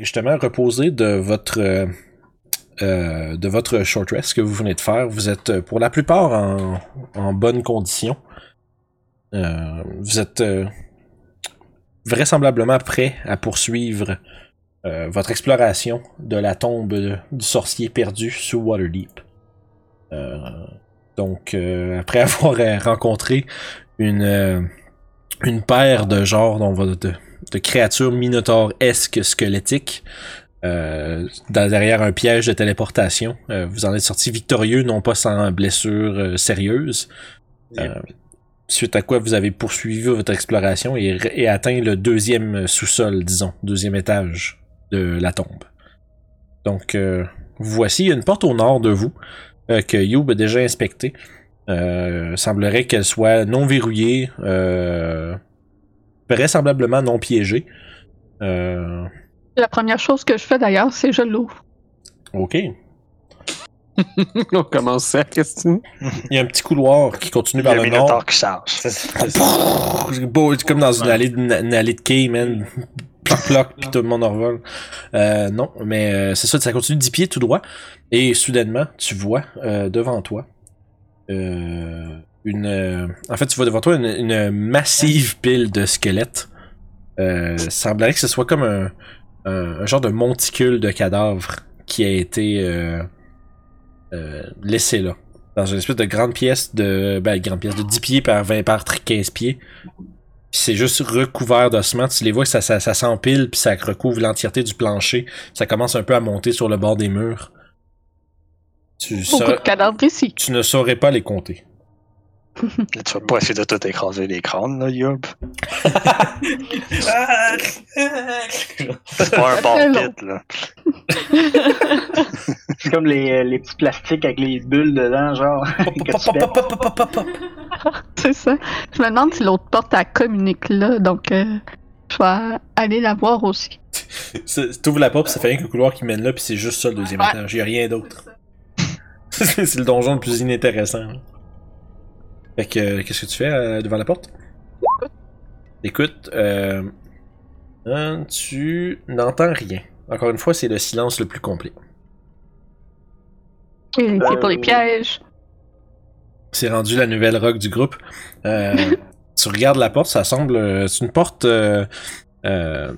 Justement, reposer de votre euh, euh, de votre short rest que vous venez de faire, vous êtes euh, pour la plupart en, en bonne condition. Vous êtes vraisemblablement prêt à poursuivre votre exploration de la tombe du sorcier perdu sous Waterdeep. Donc, après avoir rencontré une, une paire de genres dont va- de, créatures minotaures-esques squelettiques, euh, dans- derrière un piège de téléportation, euh, vous en êtes sorti victorieux, non pas sans blessure euh, sérieuse. Euh, suite à quoi vous avez poursuivi votre exploration et, et atteint le deuxième sous-sol, disons, deuxième étage de la tombe. Donc, euh, voici une porte au nord de vous euh, que Youb a déjà inspectée. Euh, semblerait qu'elle soit non verrouillée, euh, vraisemblablement non piégée. Euh, La première chose que je fais d'ailleurs, c'est je l'ouvre. ok. On commence ça, Christine. Il y a un petit couloir qui continue Il y a vers un le Minotaur nord. qui charge. C'est beau, comme dans une allée de, une allée de quai, man. Ploc, ploc, pis tout le monde en revole. Euh, non, mais euh, c'est ça, ça continue de 10 pieds tout droit. Et soudainement, tu vois euh, devant toi euh, une. euh, en fait, tu vois devant toi une, une massive pile de squelettes. Euh, semblerait que ce soit comme un, un, un genre de monticule de cadavres qui a été euh, euh, laissé là. Dans une espèce de grande pièce de. Ben, grande pièce de 10 pieds par 20 par 15 pieds. Puis c'est juste recouvert d'ossements. Tu les vois que ça, ça, ça s'empile, puis ça recouvre l'entièreté du plancher. Ça commence un peu à monter sur le bord des murs. Tu, Beaucoup saurais- de cadavres ici. tu ne saurais pas les compter. Là, tu vas pas essayer de tout écraser les crânes, là, Yob. C'est pas un bon pit, là. C'est comme les, les petits plastiques avec les bulles dedans, genre. que. C'est ça. Je me demande si l'autre porte elle communique là, donc euh, je vais aller la voir aussi. T'ouvres la porte, puis ça fait rien qu'un couloir qui mène là, puis c'est juste ça le deuxième Ouais. étage. Y a rien d'autre. c'est le donjon le plus inintéressant. hein. Fait que, euh, qu'est-ce que tu fais euh, devant la porte? Écoute, euh, hein, tu n'entends rien. Encore une fois, c'est le silence le plus complet. Et c'est pour les pièges. C'est rendu la nouvelle rock du groupe. Euh, tu regardes la porte, ça semble. c'est une porte, euh, euh,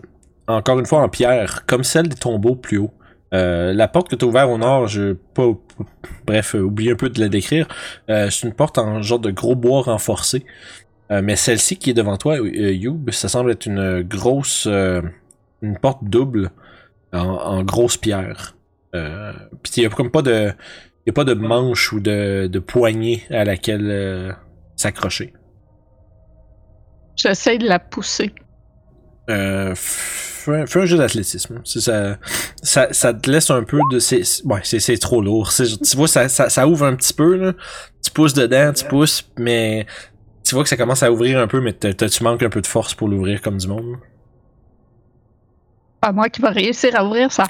encore une fois en pierre, comme celle des tombeaux plus haut. Euh, la porte que tu as ouverte au nord, je pas. Bref, euh, oublie un peu de la décrire. Euh, c'est une porte en genre de gros bois renforcé. Euh, mais celle-ci qui est devant toi, Youb, ça semble être une grosse. une porte double en, en grosse pierre. Euh, Puis il y a comme pas de. N'y a pas de manche ou de, de poignée à laquelle euh, s'accrocher. J'essaie de la pousser. Euh, fais, un- fais un jeu d'athlétisme. C'est Ça, ça, ça te laisse un peu de. c'est- c'est- Ouais, c'est c'est trop lourd. Tu vois, ça, ça, ça ouvre un petit peu. Là. Tu pousses dedans, tu pousses, mais tu vois que ça commence à ouvrir un peu, mais tu manques un peu de force pour l'ouvrir comme du monde? Pas moi qui va réussir à ouvrir ça.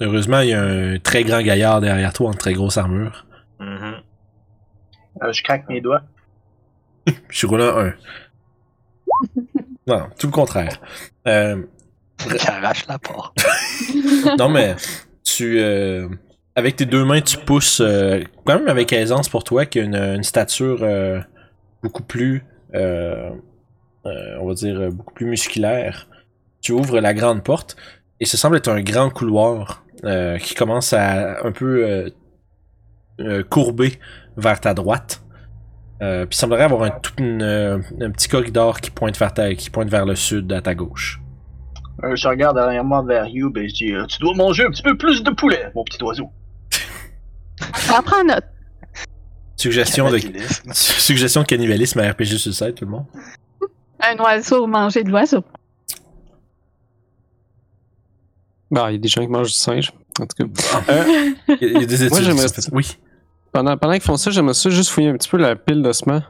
Heureusement, il y a un très grand gaillard derrière toi en très grosse armure. Mhm. Euh, je craque mes doigts. Je suis roulant un. Non, tout le contraire. Euh, Qui arrache la porte. non, mais tu. euh, avec tes deux mains, tu pousses euh, quand même avec aisance pour toi, qui a une, une stature euh, beaucoup plus. euh, euh, on va dire euh, beaucoup plus musculaire. Tu ouvres la grande porte et ce semble être un grand couloir euh, qui commence à un peu euh, euh, courber vers ta droite. Euh, puis il semblerait avoir un, tout une, euh, un petit corridor qui pointe, vers ta, qui pointe vers le sud à ta gauche. Euh, je regarde derrière moi vers You et je dis euh, Tu dois manger un petit peu plus de poulet, mon petit oiseau. On prend note. Suggestion de, Cannibalisme. Suggestion de cannibalisme à RPG sur le site, tout le monde. Un oiseau manger de l'oiseau. Bah, il y a des gens qui mangent du singe. En tout cas. Euh, Il y a- des études Moi, j'aimerais. Oui. Pendant, pendant qu'ils font ça, j'aimerais ça juste fouiller un petit peu la pile d'ossements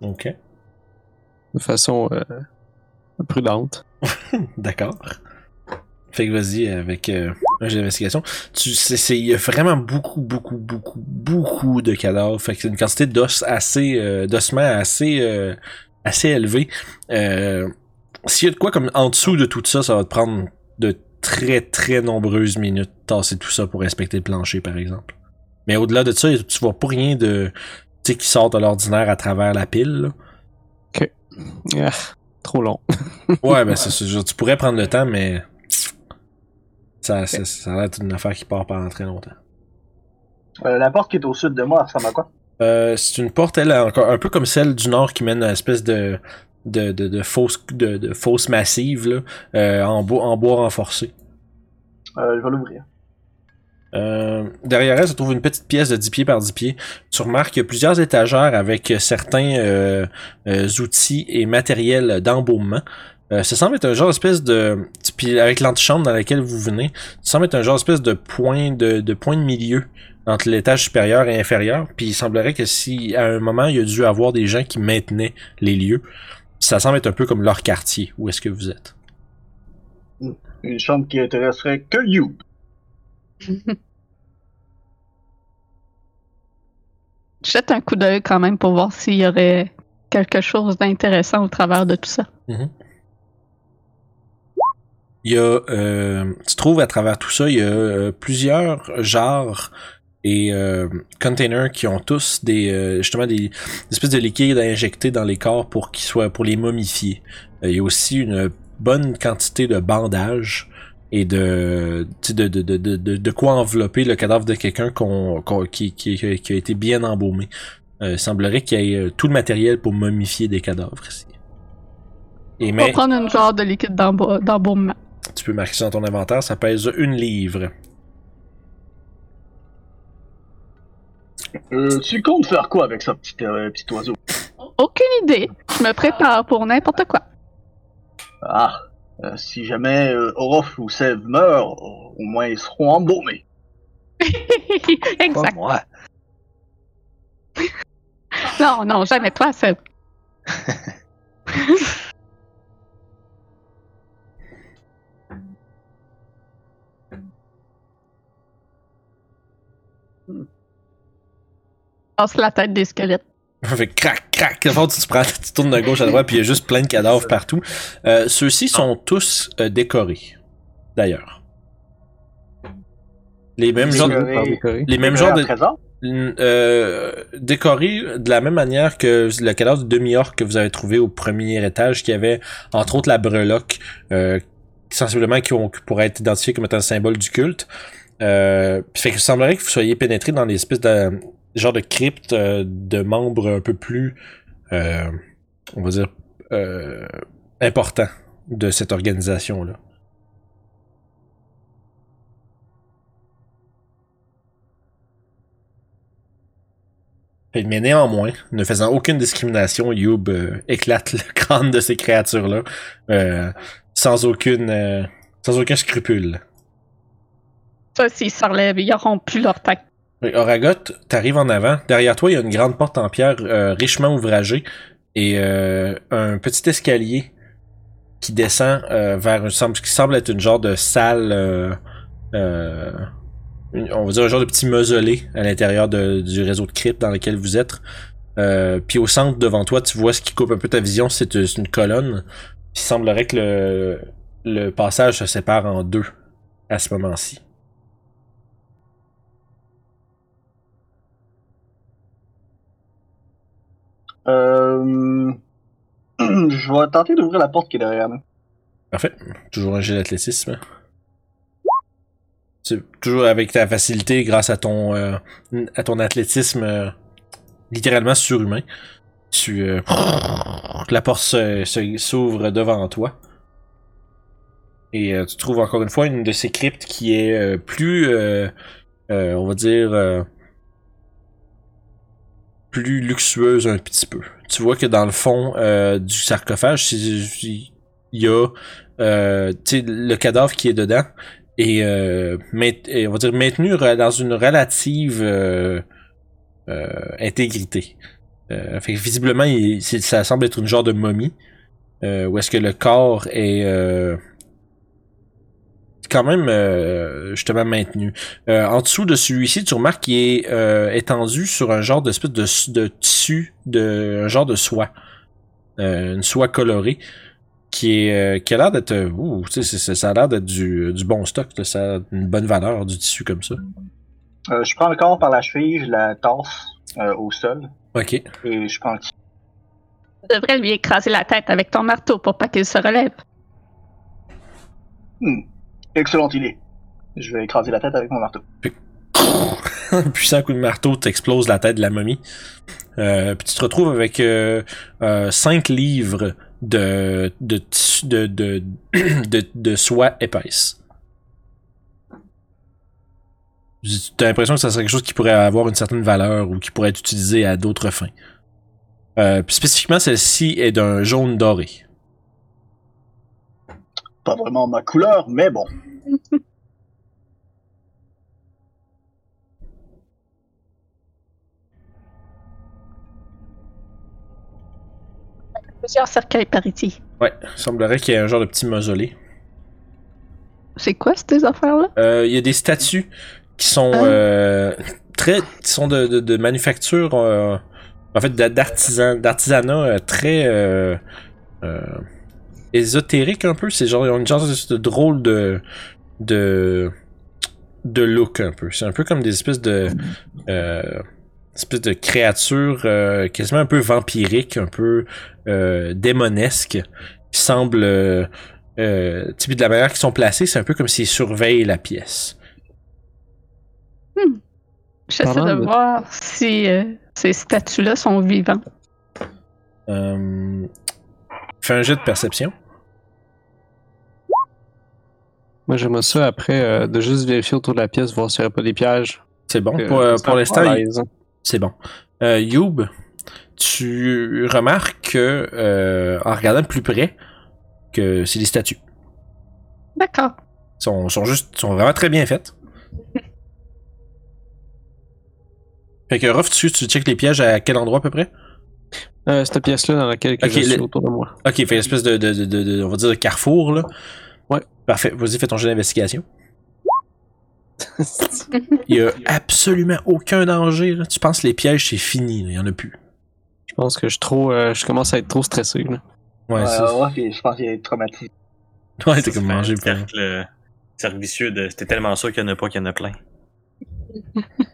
Ok. de façon euh, prudente. D'accord. Fait que vas-y avec euh, un jeu d'investigation. Tu sais, c'est- il y a vraiment beaucoup, beaucoup, beaucoup, beaucoup de cadavres. Fait que c'est une quantité d'os assez, euh, d'ossements assez, euh, assez élevée. S'il y a de quoi comme en dessous de tout ça, ça va te prendre de très très nombreuses minutes tasser tout ça pour respecter le plancher, par exemple. Mais au-delà de ça, tu vois pas rien de tu sais qui sort de l'ordinaire à travers la pile. là. Ah, trop long. Ouais, ben c'est. Je- Tu pourrais prendre le temps, mais ça, ça, ça a l'air d'être une affaire qui part pendant très longtemps. Euh, la porte qui est au sud de moi, elle ressemble à quoi? Euh, c'est une porte, elle, encore un peu comme celle du nord qui mène à une espèce de de, de, de fausse de, de fausse massive là, euh, en bois en bois renforcé. Euh, je vais l'ouvrir. Euh, derrière elle se trouve une petite pièce de 10 pieds par 10 pieds. Tu remarques plusieurs étagères avec certains euh, euh, outils et matériel d'embaumement. Euh, ça semble être un genre d'espèce de... Puis avec l'antichambre dans laquelle vous venez, ça semble être un genre d'espèce de point de, de point de milieu entre l'étage supérieur et inférieur. Puis il semblerait que si à un moment il y a dû avoir des gens qui maintenaient les lieux, ça semble être un peu comme leur quartier. Où est-ce que vous êtes? Une chambre qui intéresserait que You. Jette un coup d'œil quand même pour voir s'il y aurait quelque chose d'intéressant au travers de tout ça. Il y a, euh, tu trouves à travers tout ça, il y a euh, plusieurs genres et euh, containers qui ont tous des justement des, espèces de liquides à injecter dans les corps pour qu'ils soient pour les momifier. Il y a aussi une bonne quantité de bandages et de tu sais, de, de, de, de, de, de quoi envelopper le cadavre de quelqu'un qu'on, qu'on- qui, qui, qui a été bien embaumé. Euh, il semblerait qu'il y ait euh, tout le matériel pour momifier des cadavres ici. Et On mais va prendre une genre de liquide d'emba- d'embaumement. tu peux marquer ça dans ton inventaire, ça pèse une livre. Euh, tu comptes faire quoi avec ça, petit, euh, petit oiseau? Aucune idée. Je me prépare pour n'importe quoi. Ah, euh, si jamais euh, Orof ou Sev meurent, au moins ils seront embaumés. Exact. moi. Non, non, jamais toi, Seb. Passe la tête des squelettes. fait crac, crac. Tu, te prends, tu tournes de gauche à droite, puis il y a juste plein de cadavres partout. Euh, Ceux-ci sont tous euh, décorés, d'ailleurs. Les mêmes genres, décoré. les mêmes Euh, genres de, euh, décorés de la même manière que le cadavre de demi-orc que vous avez trouvé au premier étage, qui avait entre autres la breloque, euh, sensiblement qui, ont- qui pourrait être identifié comme étant le symbole du culte. Euh, puis fait que il semblerait que vous soyez pénétré dans des espèces de genre de cryptes euh, de membres un peu plus, euh, on va dire, euh, importants de cette organisation-là. Mais néanmoins, ne faisant aucune discrimination, Youb euh, éclate le crâne de ces créatures-là sans aucune sans aucun scrupule. Ça, s'ils se relèvent, ils auront plus leur tête. Oragot, t'arrives en avant. Derrière toi, il y a une grande porte en pierre euh, richement ouvragée et euh, un petit escalier qui descend euh, vers une, ce qui semble être une genre de salle, on va dire un genre de petit mausolée à l'intérieur du réseau de cryptes dans lequel vous êtes. Puis au centre devant toi, tu vois ce qui coupe un peu ta vision, c'est une colonne. Il semblerait que le passage se sépare en deux à ce moment-ci. Euh... Je vais tenter d'ouvrir la porte qui est derrière nous. Parfait. Toujours un jet d'athlétisme. C'est toujours avec ta facilité grâce à ton euh, à ton athlétisme euh, littéralement surhumain. Tu la porte s'ouvre devant toi. Et tu trouves encore une fois une de ces cryptes qui est plus on va dire plus luxueuse un petit peu. Tu vois que dans le fond euh, du sarcophage, il y a euh, le cadavre qui est dedans et, euh, et on va dire maintenu dans une relative euh, euh, intégrité. Fait que visiblement, il- ça semble être une genre de momie où est-ce que le corps est quand même euh, justement maintenu. Euh, en dessous de celui-ci, tu remarques qu'il est euh, étendu sur un genre d'espèce de, de tissu, de, un genre de soie. Euh, une soie colorée qui est euh, qui a l'air d'être ouh, ça a l'air d'être du, du bon stock, là, ça a une bonne valeur du tissu comme ça. Euh, je prends le corps par la cheville, je la tasse euh, au sol Ok. et je prends le tissu. Tu devrais lui écraser la tête avec ton marteau pour pas qu'il se relève. Hmm. Excellente idée. Je vais écraser la tête avec mon marteau. un puissant coup de marteau t'explose la tête de la momie. Euh, puis tu te retrouves avec 5 livres de de, tissu- de, de, de, de soie épaisse. T'as l'impression que ça serait quelque chose qui pourrait avoir une certaine valeur ou qui pourrait être utilisé à d'autres fins. Euh, puis spécifiquement, celle-ci est d'un jaune doré. Pas vraiment ma couleur, mais bon. Plusieurs cercueils par ici. Ouais, il semblerait qu'il y ait un genre de petit mausolée. C'est quoi ces affaires-là? Euh, Il y a des statues qui sont Ah. euh, très, qui sont de, de, de manufacture, euh, en fait, d'a- d'artisan, d'artisanat euh, très euh, euh, ésotérique un peu. C'est genre ils ont une genre de, drôle de de de look un peu. C'est un peu comme des espèces de euh, espèces de créatures euh, quasiment un peu vampiriques, un peu euh, démonesques, qui semblent euh, euh, de la manière qu'ils sont placés, c'est un peu comme s'ils surveillent la pièce. J'essaie Parlant de de- voir si euh, ces statues-là sont vivants. Euh, fais un jet de perception. Moi, j'aimerais ça après euh, de juste vérifier autour de la pièce, voir s'il n'y aurait pas des pièges. C'est bon. Euh, pour euh, pour l'instant, l'aise. c'est bon. Euh, Youb, tu remarques que, euh, en regardant de plus près, que c'est des statues. D'accord. sont, sont juste sont vraiment très bien faites. Fait que Ruff, tu, tu checkes les pièges à quel endroit à peu près? Euh, cette pièce-là dans laquelle que Ok, je suis le- autour de moi. Ok, fait une espèce de, de, de, de- de- on va dire de carrefour là. Parfait. Vas-y, fais ton jeu d'investigation. Il y a absolument aucun danger. Là. Tu penses que les pièges c'est fini, là. il y en a plus. Je pense que je, suis trop, euh, je commence à être trop stressé. Là. Ouais, Ouais, c'est- ouais, puis je pense qu'il est traumatisé. ouais, Ça, t'es comme mangé. plein. cercle euh, cercle vicieux de c'était tellement sûr qu'il n'y en a pas qu'il y en a plein.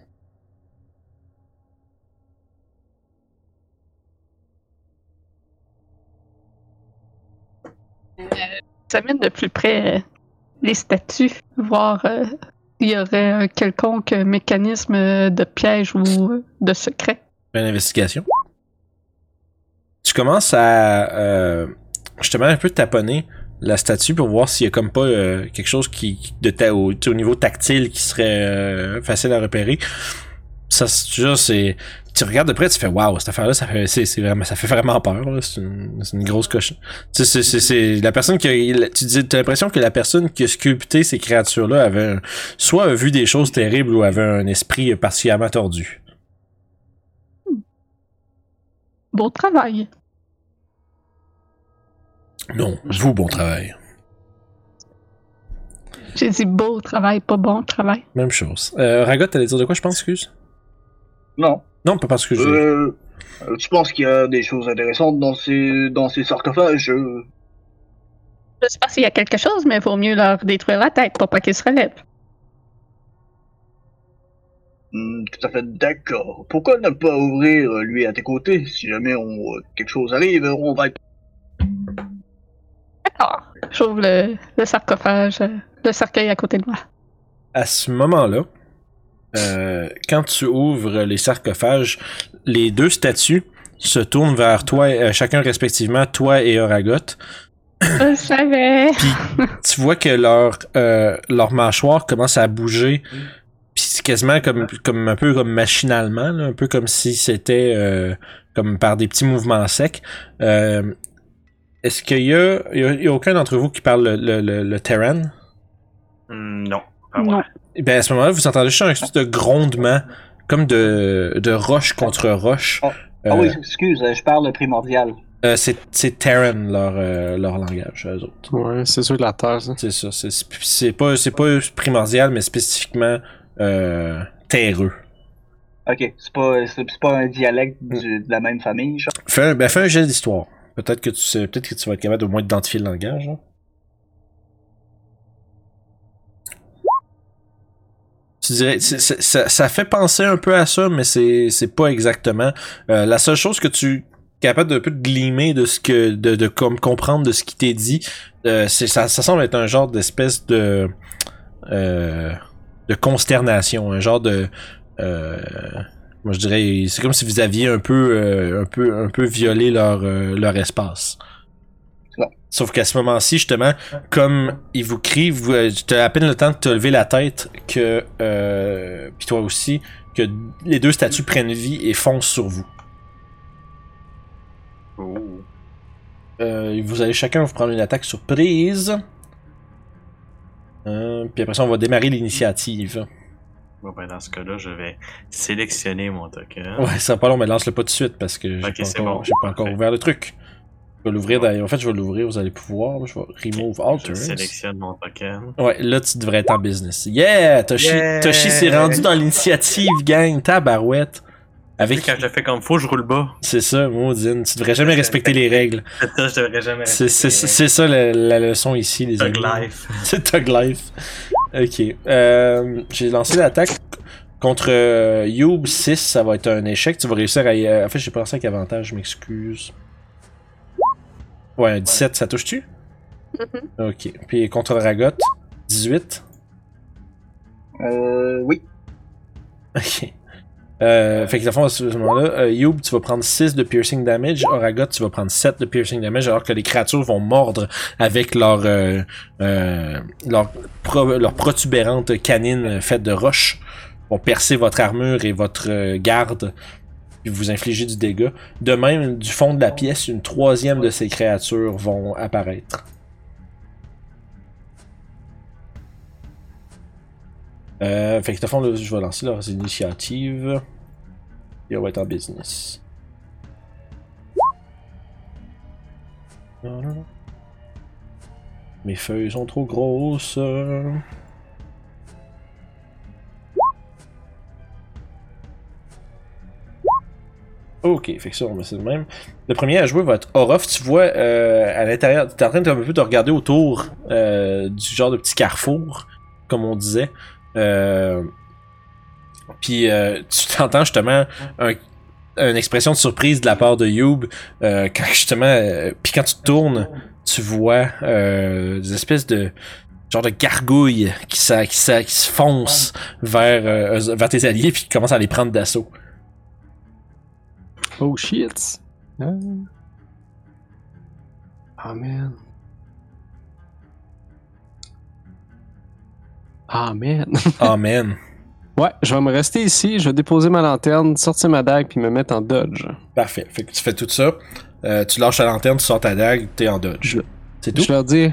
J'examine de plus près euh, les statues, voir euh, s'il y aurait un quelconque mécanisme de piège ou euh, de secret. Une investigation. Tu commences à euh, justement un peu taponner la statue pour voir s'il y a comme pas quelque chose qui de ta, au, au niveau tactile qui serait facile à repérer. Ça, c'est tu regardes de près, tu fais waouh, cette affaire-là, ça fait, c'est, vraiment, ça fait vraiment peur. C'est une, grosse coche. Tu sais, c'est, la personne qui, a, tu dis, t'as l'impression que la personne qui a sculpté ces créatures-là avait un- soit a vu des choses terribles ou avait un esprit particulièrement tordu. Beau travail. Non, vous, bon travail. J'ai dit beau travail, pas bon travail. Même chose. Euh, Ragot, t'allais dire de quoi, je pense, excuse? Non. Non, pas parce que je... Euh, euh, tu penses qu'il y a des choses intéressantes dans ces, dans ces sarcophages euh, Je sais pas s'il y a quelque chose, mais il vaut mieux leur détruire la tête pour pas qu'ils se relèvent. hmm, Tout à fait d'accord. Pourquoi ne pas ouvrir euh, lui à tes côtés? Si jamais on, euh, quelque chose arrive, on va être... D'accord. J'ouvre le, le sarcophage, euh, le cercueil à côté de moi. À ce moment-là, euh, quand tu ouvres les sarcophages, les deux statues se tournent vers toi, euh, chacun respectivement, toi et Oragot. Je savais. Tu vois que leur, euh, leur mâchoire commence à bouger, puis c'est quasiment comme, comme un peu comme machinalement, là, un peu comme si c'était euh, comme par des petits mouvements secs. Euh, Est-ce qu'il y a, il y y a aucun d'entre vous qui parle le, le, le, le Terran? Hmm, non. Ah, ouais. Eh Ben à ce moment-là, vous entendez juste un espèce de grondement, comme de, de roche contre roche. Ah Euh, oui, excuse, euh, je parle primordial. euh, c'est c'est Terran leur, euh, leur langage, eux autres. Ouais, c'est sûr de la terre, ça. C'est ça. c'est- C'est pas, c'est pas primordial, mais spécifiquement euh, terreux. Ok, c'est pas, pas un dialecte du- de la même famille, genre? Fais un, ben, fais un jet d'histoire. Peut-être que tu sais, peut-être que tu vas être capable de moins identifier le langage. hein. Tu dirais, c'est- ça, ça fait penser un peu à ça, mais c'est pas exactement. Euh, la seule chose que tu es capable d'un peu de glimer de ce que de, de comme comprendre de ce qui t'est dit, euh, c'est ça, ça semble être un genre d'espèce de euh, de consternation, un genre de euh, moi je dirais c'est comme si vous aviez un peu euh, un peu un peu violé leur euh, leur espace. Sauf qu'à ce moment-ci, justement, comme ils vous crient, vous, euh, tu as à peine le temps de te lever la tête que, euh, puis toi aussi, que les deux statues prennent vie et foncent sur vous. Oh. Euh, vous allez chacun vous prendre une attaque surprise. Euh, puis après ça, on va démarrer l'initiative. Bon, ben, dans ce cas-là, je vais sélectionner mon token. Ouais, ça va pas long, mais lance-le pas tout de suite parce que j'ai Ok, pas, encore, bon. j'ai pas encore Parfait. ouvert le truc. Je vais l'ouvrir d'ailleurs. En fait, je vais l'ouvrir, vous allez pouvoir. Je vais remove Je alters. sélectionne mon token. Ouais, là, tu devrais être en business. Yeah! Toshi, Yeah! Toshi s'est rendu dans l'initiative, gang. Tabarouette. Avec. quand je le fais comme faut, je roule bas. C'est ça, Maudine. Tu devrais jamais respecter les règles. Ça, je devrais jamais. C'est c'est- respecter c'est ça la, la leçon ici, les amis. Thug life. C'est Tug Life. Ok. Euh, J'ai lancé l'attaque contre euh, Youb 6. Ça va être un échec. Tu vas réussir à. y- euh, En fait, j'ai pensé avec avantage, je m'excuse. Ouais, un 17, ça touche-tu? Mhm. Ok. Puis contre Ragot, 18. Euh, oui. Ok. Euh, fait que, le fond, à ce moment-là, euh, Youb, tu vas prendre 6 de piercing damage. Oragot, tu vas prendre 7 de piercing damage, alors que les créatures vont mordre avec leur, euh, euh, leur, pro- leur protubérante canine faite de roche. Vont percer votre armure et votre euh, garde, puis vous infliger du dégât. De même, du fond de la pièce, une troisième de ces créatures vont apparaître. Euh, fait que, de fond, là, je vais lancer leurs initiatives. Et on va être en business. Mes feuilles sont trop grosses. Ok, fait que ça, on met ça de même. Le premier à jouer va être Orof. Tu vois, euh, à l'intérieur, t'es en train de, un peu de regarder autour euh, du genre de petit carrefour, comme on disait. Euh, puis euh, tu t'entends justement un, une expression de surprise de la part de Youb euh, quand justement, euh, puis quand tu tournes, tu vois des espèces de genre de gargouilles qui, qui, qui se foncent vers, vers tes alliés puis qui commencent à les prendre d'assaut. Oh shit. Ah Ah, man. Ah man. Amen. Ouais, je vais me rester ici, je vais déposer ma lanterne, sortir ma dague puis me mettre en dodge. Parfait. Fait que tu fais tout ça. Euh, tu lâches la lanterne, tu sors ta dague, t'es en dodge. Je- C'est tout? Je leur dis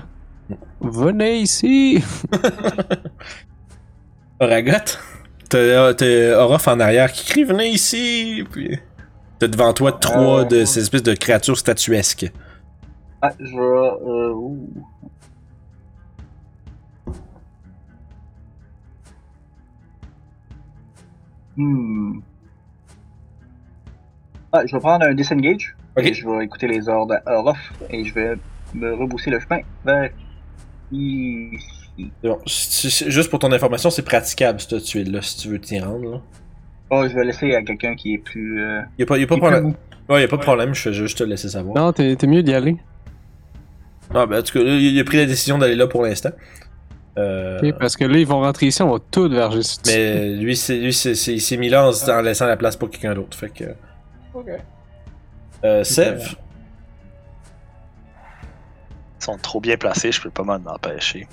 Venez ici. Oragot, t'as Orof en arrière qui crie Venez ici! Puis t'as devant toi trois Euh. de ces espèces de créatures statuesques. Ah, je vais. Euh, ouh. Hmm. Ah, je vais prendre un disengage. Ok. Et je vais écouter les ordres à Orof et je vais me rebousser le chemin vers ici. Bon, juste pour ton information, c'est praticable cette tuile-là si tu veux t'y rendre. Là. Oh, je vais laisser à quelqu'un qui est plus. Euh, Y a pas, y a pas plus problème. Ouais, y a pas de problème, je fais juste te laisser savoir. Non, t'es t'es mieux d'y aller. Ah, ben, en tout cas, là, il a pris la décision d'aller là pour l'instant. Euh, parce que là, ils vont rentrer ici, on va tout verger sur mais lui, c'est, lui c'est, c'est- il s'est mis là en, se- en laissant la place pour quelqu'un d'autre. Fait que. Ok. Euh, Sev, Ils sont trop bien placés, je peux pas m'en empêcher.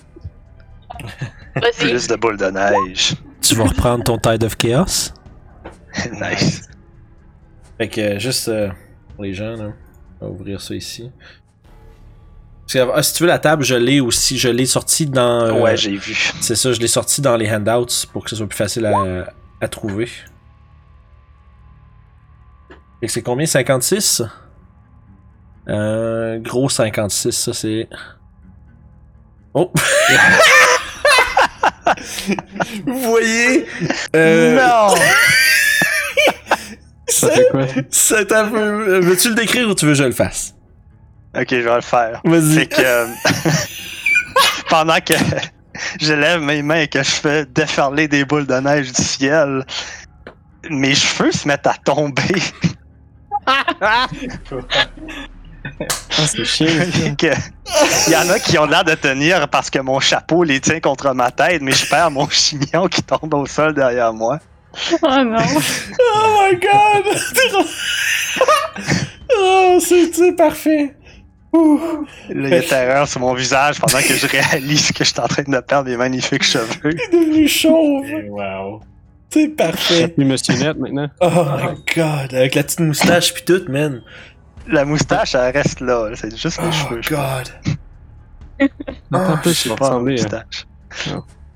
Plus de boules de neige. tu vas reprendre ton Tide of Chaos? nice. Fait que euh, juste euh, pour les gens, là, on va ouvrir ça ici. Parce que, ah, si tu veux la table, je l'ai aussi, je l'ai sorti dans. euh, Ouais, j'ai vu. c'est ça, je l'ai sorti dans les handouts pour que ce soit plus facile à, à trouver. Fait que c'est combien? 56 euh, Gros 56, ça c'est. Oh Vous voyez? Euh, Non! Ça fait quoi? C'est un peu. Veux-tu le décrire ou tu veux que je le fasse? Ok, je vais le faire. Vas-y. C'est que euh, pendant que je lève mes mains et que je fais déferler des boules de neige du ciel, mes cheveux se mettent à tomber. Ah, c'est chiant. ça. Il y en a qui ont l'air de tenir parce que mon chapeau les tient contre ma tête, mais je perds mon chignon qui tombe au sol derrière moi. Oh non. Oh my god! oh, c'est parfait? Ouh. Là, il y a terreur sur mon visage pendant que je réalise que je suis en train de perdre mes magnifiques cheveux. Il est devenu chauve. Wow. C'est parfait. Puis Monsieur Net maintenant. Oh my god, avec la petite moustache pis tout, man. La moustache, elle reste là. C'est juste les Oh cheveux. je pense. god. En plus, C'est il va pas à moustache.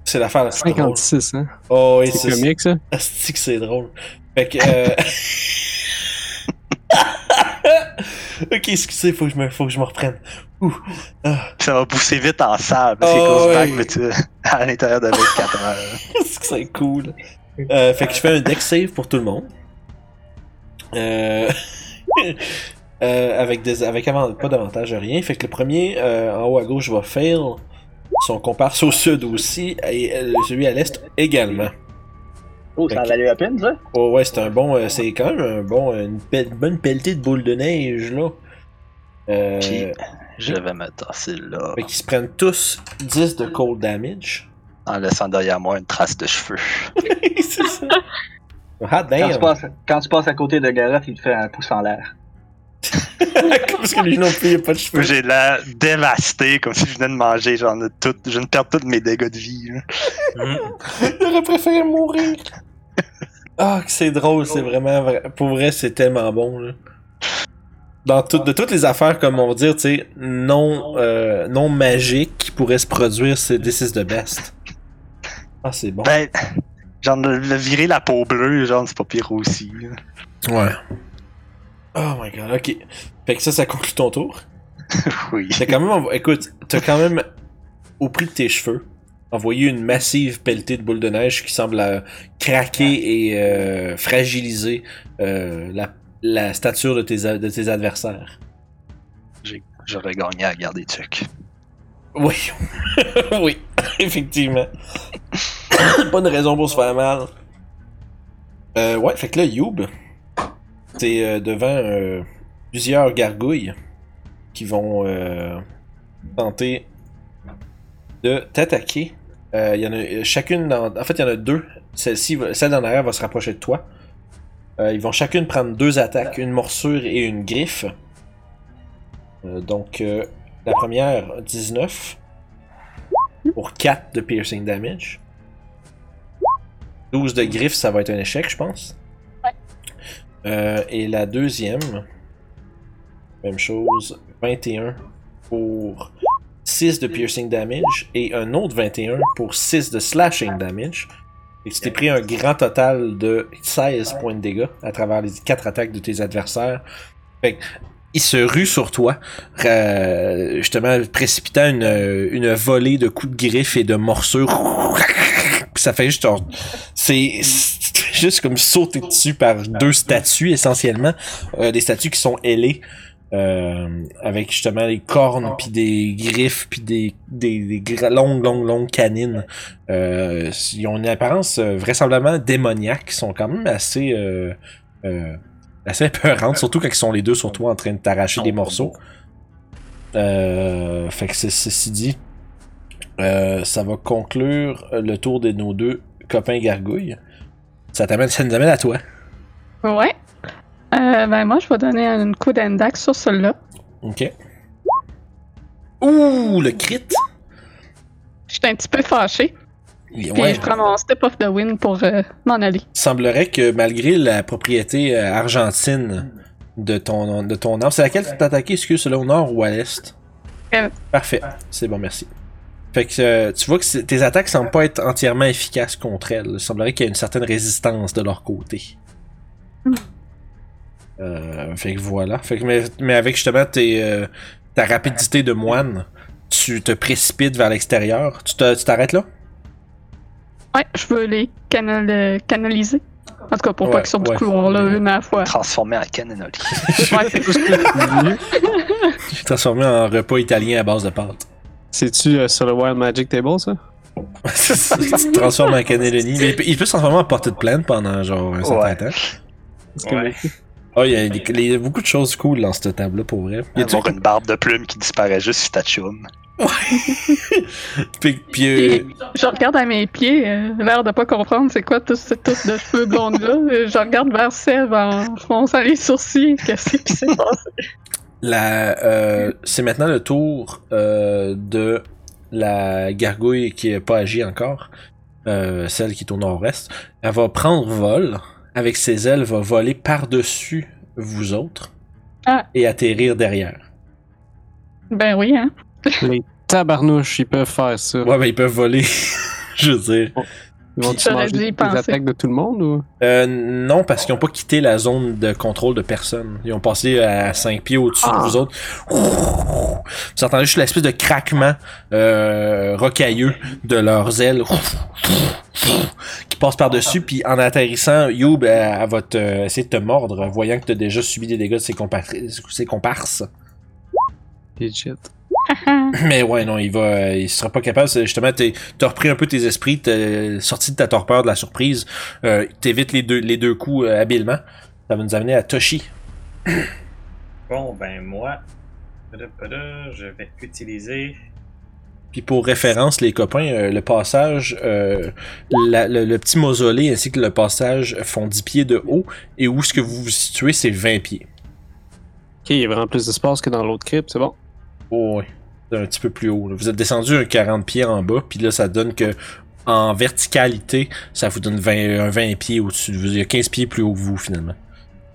C'est l'affaire la plus drôle. 56, hein? Oh oui, C'est comique, ça? Asti que c'est drôle. Fait que. Euh... ok, excusez, faut que je me, faut que je me reprenne. Ouh. Ah, Ça va pousser vite en sable. C'est Oh, ouais. mais tu à l'intérieur de 24 heures. c'est que c'est cool? Euh, fait que je fais un deck save pour tout le monde. Euh... euh, avec des, avec avant- pas d'avantage rien. Fait que le premier euh, en haut à gauche va fail. Son comparse au sud aussi. Et euh, celui à l'est également. Oh, ça a Ok. valu la peine, ça? Oh ouais, c'est un bon. euh, c'est quand même un bon. Une, pelle- bonne pelletée de boules de neige là. Euh, Puis, je vais me tasser là, fait qu'ils se prennent tous 10 de cold damage. en laissant derrière moi une trace de cheveux. c'est ça. Hot Quand tu, passes, quand tu passes à côté de Gareth, il te fait un pouce en l'air. Parce que lui non plus, il a pas de cheveux. J'ai l'air dévasté, comme si je venais de manger, genre, de tout, je viens de perdre tous mes dégâts de vie. là. J'aurais préféré mourir. Ah, que c'est drôle, c'est vraiment vrai. Pour vrai, c'est tellement bon, là. Dans tout- de toutes les affaires, comme on va dire, tu sais, non, euh, non magiques qui pourraient se produire, c'est This is the best. Ah, c'est bon. Ben, genre, de virer la peau bleue, genre, c'est pas pire aussi. là. Ouais. Oh my god, ok. Fait que ça, ça conclut ton tour. oui. T'as quand même, envo- écoute, t'as quand même, au prix de tes cheveux, envoyé une massive pelletée de boules de neige qui semble euh, craquer et euh, fragiliser euh, la, la stature de tes, a- de tes adversaires. J'aurais gagné à garder Chuck. Oui, oui, effectivement. Pas de raison pour se faire mal. Euh, ouais, fait que là, Youb, t'es euh, devant euh, plusieurs gargouilles qui vont euh, tenter de t'attaquer. Euh, Il y en a chacune dans... En fait, il y en a deux. Celle-ci, celle en arrière va se rapprocher de toi. Ils vont chacune prendre deux attaques, une morsure et une griffe. Donc, la première, 19. Pour 4 de piercing damage. 12 de griffe, ça va être un échec, je pense. Euh, et la deuxième, même chose, 21 pour 6 de piercing damage et un autre 21 pour 6 de slashing damage. Et tu t'es pris un grand total de 16 points de dégâts à travers les 4 attaques de tes adversaires. Fait que, il se rue sur toi, euh, justement précipitant une, une volée de coups de griffe et de. Puis ça fait juste juste comme sauter dessus par deux statues essentiellement, euh, des statues qui sont ailées. euh, avec justement les cornes puis des griffes puis des, des, longues longues longues canines. Euh, ils ont une apparence vraisemblablement démoniaque. Ils sont quand même assez assez épeurantes surtout quand ils sont les deux sur toi en train de t'arracher des morceaux. Fait que ceci dit ça va conclure le tour de nos deux copains gargouilles ça t'amène ça nous amène à toi Ouais. Euh, ben moi, je vais donner un coup d'index sur celui-là. ok ouh le crit Je suis un petit peu fâché. Puis ouais. je prends mon step of the wind pour euh, m'en aller. semblerait que malgré la propriété euh, argentine de ton, de ton arme, c'est laquelle tu t'es attaqué, excuse, celle au nord ou à l'est? Euh. Parfait, c'est bon, merci. Fait que euh, tu vois que tes attaques semblent pas être entièrement efficaces contre elles. Il semblerait qu'il y ait une certaine résistance de leur côté. Hmm. Euh, fait que voilà. Fait que, mais, mais avec justement tes, euh, ta rapidité de moine, tu te précipites vers l'extérieur. Tu te- tu t'arrêtes là? Ouais, je veux les canal- euh, canaliser. En tout cas, pour Ouais, pas qu'ils sortent ouais. du couloir là, une à la fois. Transformé en cannoli. Ouais, c'est J'ai transformé en repas italien à base de pâtes. C'est-tu euh, sur le Wild Magic Table, ça? Tu te transformes en cannelloni. Mais il peut, il peut se transformer en portée de plainte pendant genre un certain Ouais. temps. Ouais. Ah, il y, a il y a beaucoup de choses cool dans cette table-là pour vrai. Y a-tu- Avoir une barbe de plumes qui disparaît juste si t'achoumes. Puis, puis, euh, Je regarde à mes pieds, euh, l'air de pas comprendre c'est quoi tout ce tout de cheveux blondes là. Je regarde vers Seb en fronçant les sourcils. Qu'est-ce qui s'est passé? La, euh, c'est maintenant le tour euh, de la gargouille qui n'a pas agi encore, euh, celle qui est au nord-est. Elle va prendre vol, avec ses ailes, va voler par-dessus vous autres Ah. et atterrir derrière. Ben oui, hein. Les tabarnouches, ils peuvent faire ça. Ouais, ben ils peuvent voler, je veux dire. Ils manger les penser. attaques de tout le monde ou? Euh, non, parce qu'ils n'ont pas quitté la zone de contrôle de personne. Ils ont passé à 5 pieds au-dessus Ah. de vous autres. Vous entendez juste l'espèce de craquement euh, rocailleux de leurs ailes qui passe par-dessus. Puis en atterrissant, Youb, elle va te, essayer de te mordre, voyant que tu as déjà subi des dégâts de ses, compatri- ses comparses. Legit. Mais ouais, non, il va, euh, il sera pas capable. C'est Justement, t'as repris un peu tes esprits, t'es sorti de ta torpeur, de la surprise. Euh, T'évites les deux, les deux coups euh, habilement. Ça va nous amener à Toshi. Bon, ben moi, je vais utiliser. Puis pour référence, les copains, euh, le passage, euh, la- le, le petit mausolée ainsi que le passage font 10 pieds de haut. Et où ce que vous vous situez, c'est 20 pieds. Ok, il y a vraiment plus d'espace que dans l'autre crypte, c'est bon. Oh, ouais. Un petit peu plus haut. là. Vous êtes descendu un 40 pieds en bas, puis là, ça donne que en verticalité, ça vous donne 20, un 20 pieds au-dessus de vous. Il y a 15 pieds plus haut que vous, finalement.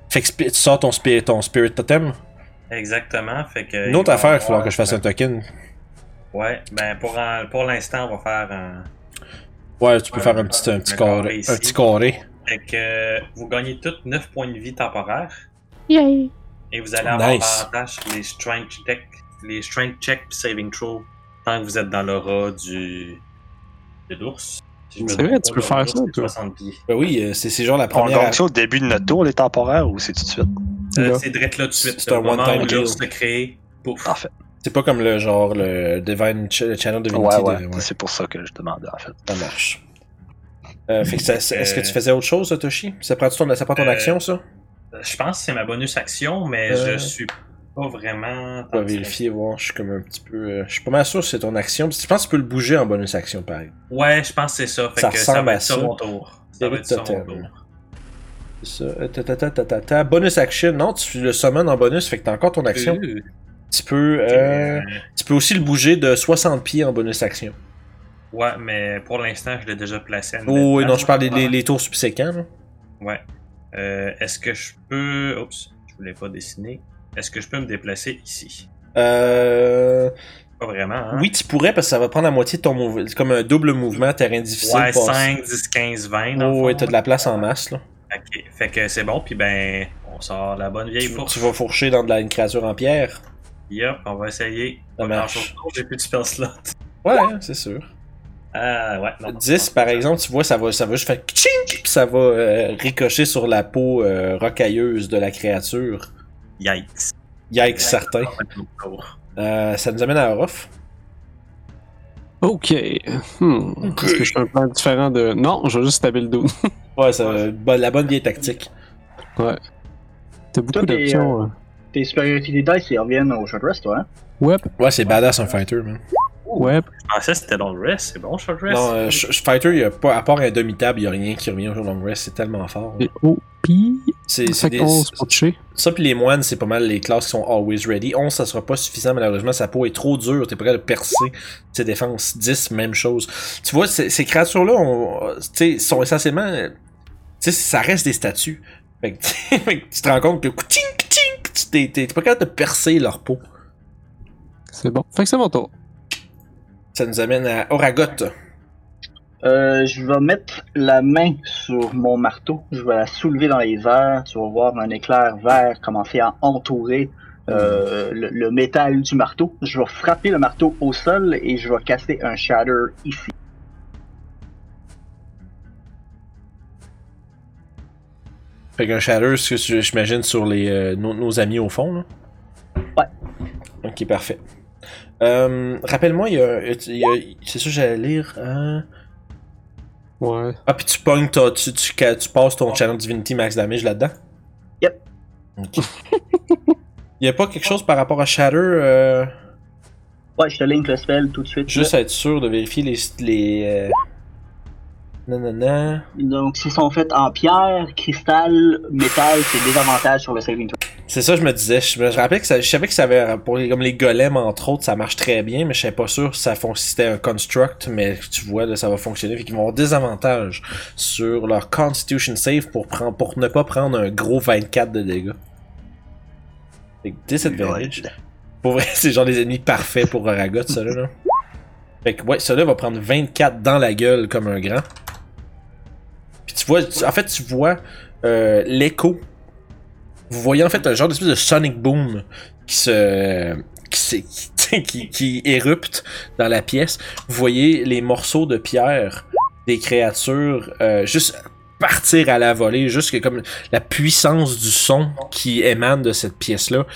Fait que tu sors ton spirit, ton spirit totem. Exactement. Fait que. Une autre affaire, il va falloir que je fasse un token. Ouais, ben pour, pour l'instant, on va faire un. Ouais, tu peux Ouais, faire un petit, un petit carré. Un petit carré. Fait que euh, vous gagnez toutes 9 points de vie temporaires. Yay! Et vous allez avoir Nice. avantage sur les strength check, les strength check puis saving throw tant que vous êtes dans l'aura du de l'ours. Si C'est vrai, tu peux faire ça, toi. 60 pieds. Ben oui, euh, c'est c'est genre la On première. gagne ça au début de notre tour, les temporaires, ou c'est tout de suite? Euh, c'est direct là tout de suite. C'est un one-time l'ours se crée, pouf. Parfait. C'est pas comme le genre le Divine Ch- le Channel Divinity. Ouais, de- ouais. ouais, C'est pour ça que je demandais, en fait. ça marche. Euh, fait que Est-ce que Euh, tu faisais autre chose, Toshi Ça prend ton, ça prend ton Euh, action, ça? Je pense que c'est ma bonus action, mais Euh. je suis pas vraiment. On va vérifier, voir. Je suis comme un petit peu. euh, je suis pas mal sûr que c'est ton action. Je pense que tu peux le bouger en bonus action, pareil. Ouais, je pense que c'est ça. Fait Ça que ça va à être ça ça. mon tour. Ça va être ça mon tour. Ça. Euh, ta, ta, ta. Bonus action. Non, tu le summon en bonus, fait que t'as encore ton action. Euh, Tu peux, euh, tu peux aussi le bouger de 60 pieds en bonus action. Ouais, mais pour l'instant, je l'ai déjà placé. à Oh, oui, non, je parle des les, les tours subséquents. là. Ouais. Euh, Est-ce que je peux. Oups, je voulais pas dessiner. Est-ce que je peux me déplacer ici? Euh, Pas vraiment, hein? oui, tu pourrais parce que ça va prendre la moitié de ton mouvement. C'est comme un double mouvement, terrain difficile. Ouais, passe- 5, 10, 15, 20. dans le Oh, ouais, t'as de la place en masse, là. Ok, fait que c'est bon, puis ben, on sort la bonne vieille Tu, fourche. tu vas fourcher dans de la, une créature en pierre. Yup, on va essayer. Ça marche. J'ai plus de spell slot. Ouais, hein, c'est sûr. Ah, ouais, non. 10, par exemple, tu vois, ça va, ça va juste faire tchink, puis ça va euh, ricocher sur la peau euh, rocailleuse de la créature. Yikes. Yikes, certain. Tour. Euh, ça nous amène à Orof. Ok. Hmm. Est-ce que je fais un plan différent de. Non, je vais juste taper le dos. Ouais, ça, bon- la bonne vieille tactique. ouais. T'as beaucoup t'es, d'options. hein. Tes supériorités des dice, ils reviennent au short rest, toi, hein? Ouais, Ouais, c'est badass un fighter, man. Ouais. Je pensais que c'était long rest, c'est bon, short rest. Non, euh, fighter, y a pas, à part un demi-table, y a rien qui revient au long rest, c'est tellement fort. Et OP. C'est c'est Fait des- 11 pour toucher. Ça pis les moines, c'est pas mal les classes qui sont always ready. 11, ça sera pas suffisant malheureusement, sa peau est trop dure, t'es pas capable de percer ses défenses. 10, même chose. Tu vois, ces, ces créatures-là, on- tu sais, sont essentiellement... euh, Tu sais, ça reste des statues. Fait que, tu te rends compte que... T'es pas capable de percer leur peau. C'est bon. Fait que c'est mon tour. Ça nous amène à Oragot. Euh, je vais mettre la main sur mon marteau. Je vais la soulever dans les airs. Tu vas voir un éclair vert commencer à entourer euh, le, le métal du marteau. Je vais frapper le marteau au sol et je vais casser un shatter ici. Fait qu'un Shatter, ce que j'imagine sur les, euh, nos, nos amis au fond, là? Ouais. Ok, parfait. Euh, Rappelle-moi, il y a, c'est ça que j'allais lire. hein? Ouais. Ah, puis tu pognes, ta- tu, tu, tu, tu passes ton Channel Divinity Max Damage là-dedans? Yep. Ok. Il y a pas quelque chose par rapport à Shatter, euh, Ouais, je te link le spell tout de suite. juste à être sûr de vérifier les. les euh... Non, non, non. là. Donc, s'ils sont faits en pierre, cristal, métal, c'est des avantages sur le saving throw. C'est ça, je me disais. Je me rappelais que ça, je savais que ça avait, pour comme les golems entre autres, ça marche très bien, mais je savais pas sûr si ça fon- si c'était un construct, mais tu vois, là, ça va fonctionner. Fait qu'ils vont avoir des avantages sur leur Constitution save pour, prendre, pour ne pas prendre un gros 24 de dégâts. Fait que disadvantage. Pour vrai, c'est genre les ennemis parfaits pour Aragot, ça là. Fait que ouais, celui-là va prendre 24 dans la gueule comme un grand. Puis tu vois, tu- en fait, tu vois euh, l'écho. Vous voyez en fait un genre d'espèce de sonic boom qui se. qui, érupte dans la pièce. Vous voyez les morceaux de pierre des créatures euh, juste partir à la volée, juste que comme la puissance du son qui émane de cette pièce-là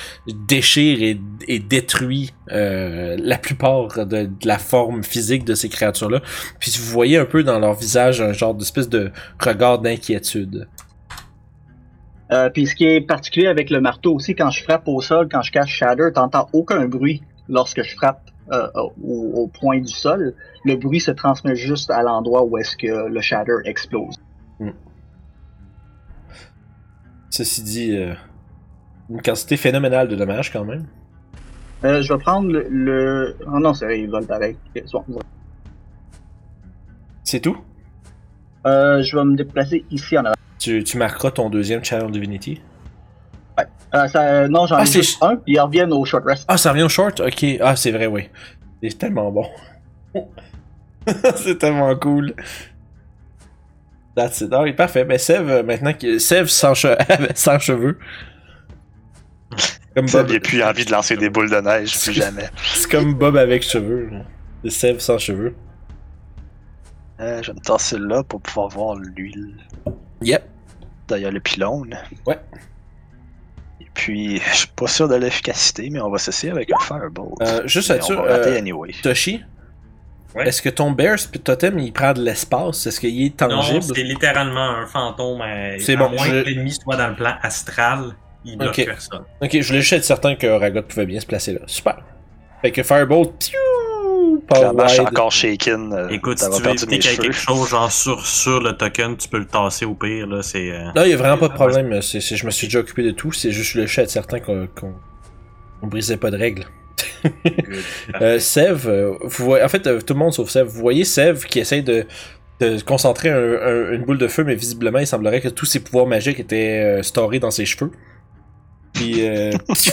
déchire et, et détruit euh, la plupart de, de la forme physique de ces créatures-là. Puis vous voyez un peu dans leur visage un genre d'espèce de regard d'inquiétude. Euh, puis ce qui est particulier avec le marteau aussi, quand je frappe au sol, quand je cache Shatter, t'entends aucun bruit lorsque je frappe euh, au, au point du sol. Le bruit se transmet juste à l'endroit où est-ce que le Shatter explose. Ceci dit, euh, une quantité phénoménale de dommages quand même. Je vais prendre le... le... Oh non, c'est vrai, il vole pareil. C'est tout? Je vais me déplacer ici en avant. Tu, tu marqueras ton deuxième Channel Divinity? Euh, ça, non, j'en Ah, ai c'est- juste un, puis ils reviennent au short rest. Ah, ça revient au short? Ok. Ah, c'est vrai, oui. C'est tellement bon. c'est tellement cool. That's it. Ah parfait. Mais Sev, euh, maintenant, que- Sev sans, che- sans cheveux. Comme Bob. j'ai plus envie de lancer des boules de neige, plus jamais. C'est comme Bob avec cheveux. C'est Sev sans cheveux. Euh, je vais me tasser là pour pouvoir voir l'huile. Yep. D'ailleurs, le pylône. Ouais. Et puis, je suis pas sûr de l'efficacité, mais on va s'essayer avec un Firebolt. Euh, juste à sûr, euh, anyway. Toshi, Ouais. est-ce que ton Bear Spit Totem il prend de l'espace? Est-ce qu'il est Non, tangible? c'est littéralement un fantôme. C'est bon, moins je- que l'ennemi soit dans le plan astral, il bloque Ok. personne. Ok, je voulais juste être certain que Ragot pouvait bien se placer là. Super. Fait que Firebolt, piou, suis wide. encore shaken. euh, Écoute, si tu veux éviter qu'il y ait cheveux. quelque chose genre sur, sur le token, tu peux le tasser au pire. Là, c'est, euh, Non, il y a vraiment pas de problème. C'est, c'est- je me suis déjà occupé de tout. C'est juste je voulais juste être certain qu'on, qu'on, qu'on brisait pas de règles. Euh, Sev, euh, vous voyez, en fait, euh, tout le monde sauf Sev. Vous voyez Sev qui essaye de, de concentrer un- un- une boule de feu, mais visiblement, il semblerait que tous ses pouvoirs magiques étaient euh, storés dans ses cheveux. Puis, euh, pfiou,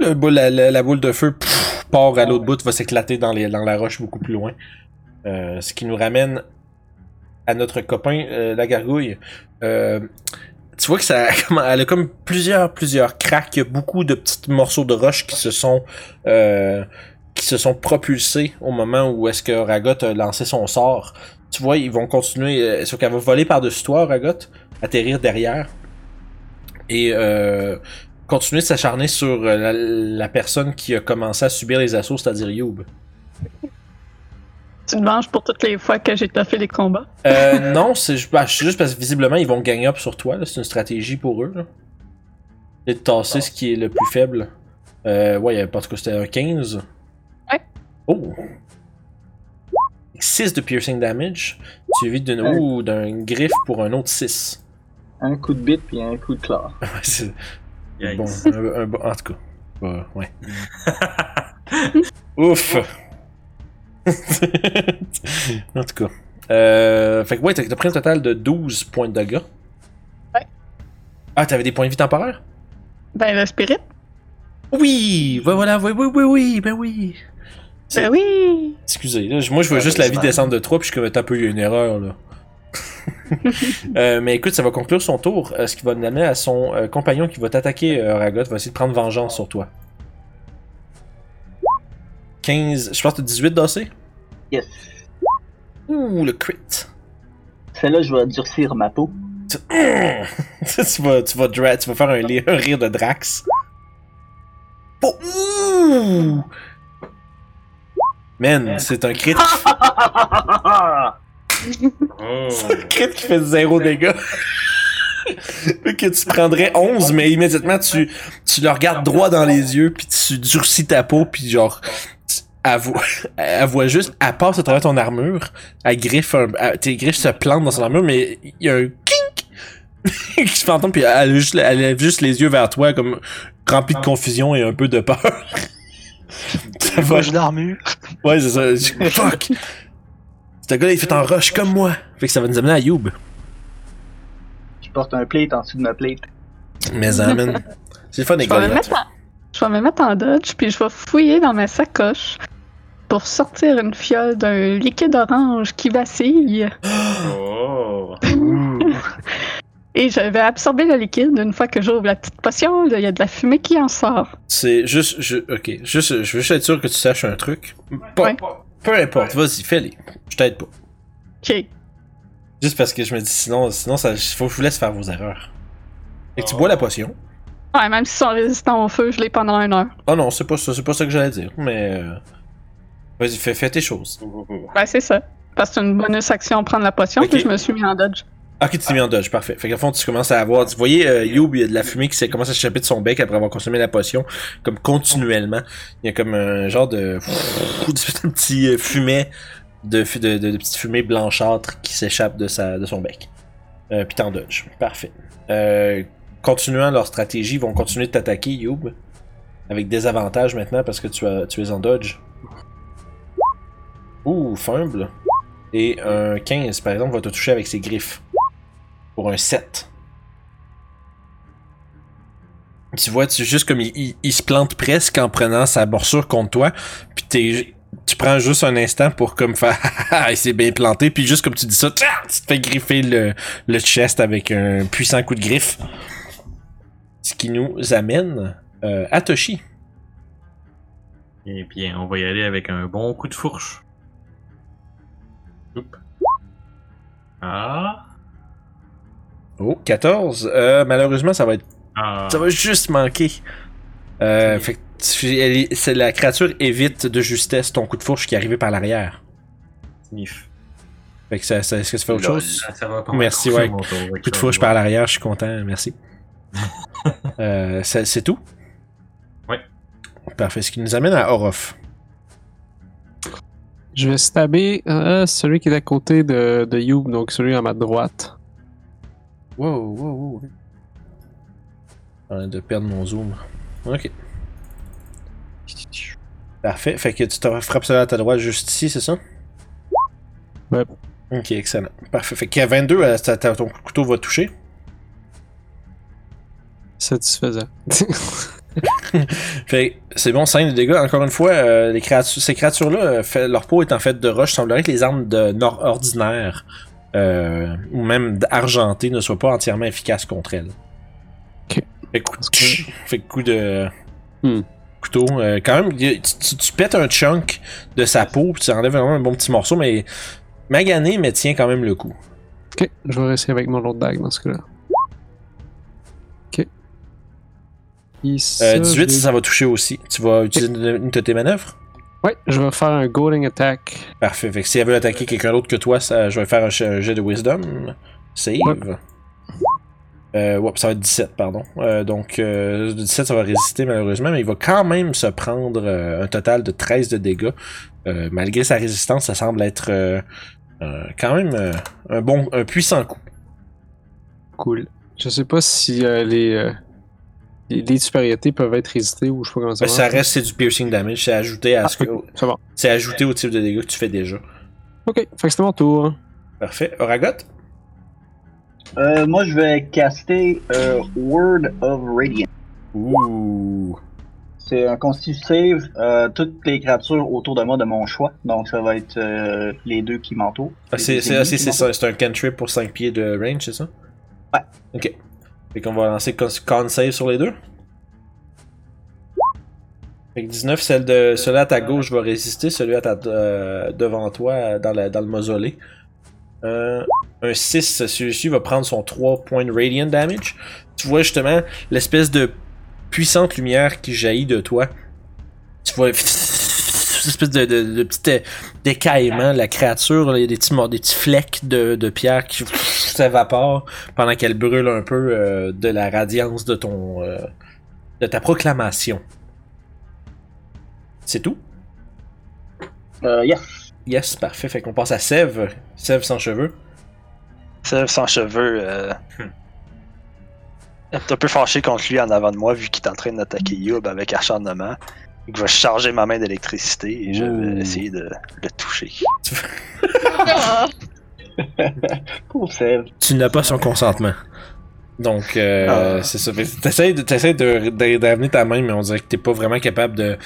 le boule- la, la- la boule de feu pff, part à l'autre bout, va s'éclater dans, les, dans la roche beaucoup plus loin. Euh, ce qui nous ramène à notre copain, euh, la gargouille. Euh, tu vois que ça, elle a comme plusieurs, plusieurs cracks. Il y a beaucoup de petits morceaux de roche qui se sont, qui se sont propulsés au moment où est-ce que Ragot a lancé son sort. Tu vois, ils vont continuer, sauf qu'elle va voler par-dessus toi, Ragot, atterrir derrière. Et euh, continuer de s'acharner sur euh, la, la personne qui a commencé à subir les assauts, c'est-à-dire Youb. Tu te venges pour toutes les fois que j'ai fait les combats? Euh, non, c'est bah, c'est juste parce que visiblement ils vont gagner up sur toi. C'est une stratégie pour eux. Là. Et de tasser ce qui est le plus faible. Euh, ouais, tout cas, c'était un 15. Ouais. Oh! 6 de piercing damage, suivi d'une Ouais. ouh, d'un griffe pour un autre 6. Un coup de bite puis un coup de claw. Bon, un- un bon- en tout cas. Ouais. ouais. Ouf! en tout cas. Euh, fait que ouais, t'as t'as pris un total de 12 points de dégâts. Ouais. Ah, t'avais des points de vie temporaires? Ben, le spirit. Oui! Ouais, voilà, oui, oui, oui, oui, ben oui! Ben oui! Excusez, là, moi je vois juste la vie descendre de 3 puis je suis comme un peu il y a une erreur là. Euh, mais écoute, ça va conclure son tour, euh, ce qui va nous amener à son euh, compagnon qui va t'attaquer, Ragot, va essayer de prendre vengeance sur toi. 15, je pense que t'as 18 d'AC? Yes. Ouh, le crit. Celle-là, je vais durcir ma peau. Tu, tu vas, tu, vas dra- tu vas faire un, li- un rire de Drax. Oh, ouh! Man, c'est un crit. Oh. C'est un crit qui fait zéro dégâts. Que tu prendrais 11, mais immédiatement tu, tu le regardes droit dans les yeux, puis tu durcis ta peau, puis genre, tu- elle voit, elle voit juste, elle passe à travers ton armure, elle griffe un, elle- tes griffes se plantent dans son armure, mais il y a un kink qui se fait entendre, puis elle, juste, elle lève juste les yeux vers toi, comme rempli de confusion et un peu de peur. Ça va, l'armure. ouais, c'est ça. Je- Fuck! Ce gars-là, il fait en rush comme moi. Fait que ça va nous amener à Youb. Je porte un plate en dessous de ma plate. Mais amène. C'est le fun des Je vais, me Goliaths. mettre en... je vais me mettre en dodge, puis je vais fouiller dans ma sacoche pour sortir une fiole d'un liquide orange qui vacille. Oh. Et je vais absorber le liquide. Une fois que j'ouvre la petite potion, là, il y a de la fumée qui en sort. C'est juste, je, ok, juste, je veux juste être sûr que tu saches un truc. Pas- Ouais. Peu importe, vas-y, fais-les. Je t'aide pas. Ok. Juste parce que je me dis, sinon, sinon, ça, faut que je vous laisse faire vos erreurs. Fait que tu bois la potion. Ouais, même s'ils sont résistants au feu, je l'ai pendant une heure. Oh non, c'est pas ça, c'est pas ça que j'allais dire, mais. euh, Vas-y, fais, fais tes choses. Ouais, c'est ça. Parce que c'est une bonus action prendre la potion, Ok. puis je me suis mis en dodge. Ok, tu t'es mis en dodge, parfait. Fait qu'à fond, tu commences à avoir. Vous voyez, euh, Youb, il y a de la fumée qui commence à s'échapper de son bec après avoir consommé la potion, comme continuellement. Il y a comme un genre de. de petit euh, fumet, de, petite fumée blanchâtre qui s'échappe de, son bec. Euh, t'en dodge. Parfait. Euh, continuant leur stratégie, ils vont continuer de t'attaquer, Youb. Avec des avantages maintenant parce que tu, tu es en dodge. Ouh, fumble. Et un 15, par exemple, va te toucher avec ses griffes. Pour un 7. Tu vois, tu juste comme il, se plante presque en prenant sa morsure contre toi. Puis tu prends juste un instant pour comme faire Ah, il s'est bien planté. Puis juste comme tu dis ça, tu te fais griffer le, le chest avec un puissant coup de griffe. Ce qui nous amène euh, à Toshi. Eh bien, on va y aller avec un bon coup de fourche. Oups. Ah. Oh, 14. Euh, malheureusement, ça va être Ah. Ça va juste manquer. Euh, fait que tu- elle est- c'est la créature évite de justesse ton coup de fourche qui est arrivé par l'arrière. Sniff. Fait que ça, ça- est-ce que ça fait autre Lol, chose? Ça va pas Merci, ouais. mon tour, ouais, Coup de ça fourche par l'arrière, je suis content, merci. euh, c'est tout? Ouais. Parfait, ce qui nous amène à Orof. Je vais stabber euh, celui qui est à côté de, de Youb, donc celui à ma droite. Wow, wow, wow. Viens de perdre mon zoom. Ok. Parfait, fait que tu te frappes celui à ta droite juste ici, c'est ça? Ouais. Ok, excellent. Parfait. Fait qu'à 22, euh, ton couteau va toucher. Satisfaisant. Fait que c'est bon, 5 de dégâts. Encore une fois, euh, les créatures, ces créatures-là, euh, leur peau est en fait de roche. Il semblerait que les armes de nord ordinaires euh, ou même argentées ne soient pas entièrement efficaces contre elles. Ok. Fait coup, fait de Hmm. couteau. euh, quand même, tu, tu- tu pètes un chunk de sa peau, puis tu enlèves vraiment un bon petit morceau, mais magané, mais tient quand même le coup. ok, je vais rester avec mon autre dague dans ce cas-là. Ok. Euh, 18, je- ça va toucher aussi. Tu vas utiliser une de tes manœuvres? Ouais, je vais faire un Goading Attack. Parfait. Fait que si elle veut attaquer quelqu'un d'autre que toi, ça, je vais faire un, jet- un jet de wisdom. Save. Ouais. Euh, ouais, ça va être 17, pardon. Euh, donc, euh, 17, ça va résister malheureusement, mais il va quand même se prendre euh, un total de 13 de dégâts. Malgré sa résistance, ça semble être quand même un bon, un puissant coup. Cool. Je sais pas si les, les, les supériorités peuvent être résistées ou je sais pas comment ça ça reste, c'est du piercing damage. C'est ajouté à Ah, ce que, C'est bon. c'est ajouté au type de dégâts que tu fais déjà. Ok, fait que c'était mon tour. Parfait. Oragot? Euh, moi, je vais caster euh, Word of Radiance. Ouh. C'est un constitution save, euh, toutes les créatures autour de moi de mon choix. Donc, ça va être euh, les deux qui m'entourent. Ah, c'est c'est- ah, c'est- c'est ça, c'est un cantrip pour 5 pieds de range, c'est ça? Ouais. Ok. Fait qu'on va lancer con, save sur les deux. Fait que 19, celle de, celui à ta gauche va résister, celui à ta, euh, devant toi, euh, dans, la, dans le mausolée. Euh, un 6, celui-ci va prendre son 3 points de radiant damage. Tu vois justement l'espèce de puissante lumière qui jaillit de toi. Tu vois espèce de, de, de petit euh, décaillement de la créature. Il y a des petits, des petits flecs de, de pierre qui s'évaporent pendant qu'elle brûle un peu euh, de la radiance de ton euh, de ta proclamation. C'est tout? Euh, yes. Yes, parfait. Fait qu'on passe à Sève. Sève sans cheveux. Sève sans cheveux. Euh... Hmm. est un peu fâché contre lui en avant de moi, vu qu'il est en train d'attaquer Yub avec acharnement. Je vais charger ma main d'électricité et je Ouh. vais essayer de le toucher. Pauvre. Tu n'as pas son consentement. Donc, euh, Ah. c'est ça. Fait que T'essayes de, t'essayes de, de- d'amener ta main, mais on dirait que t'es pas vraiment capable de.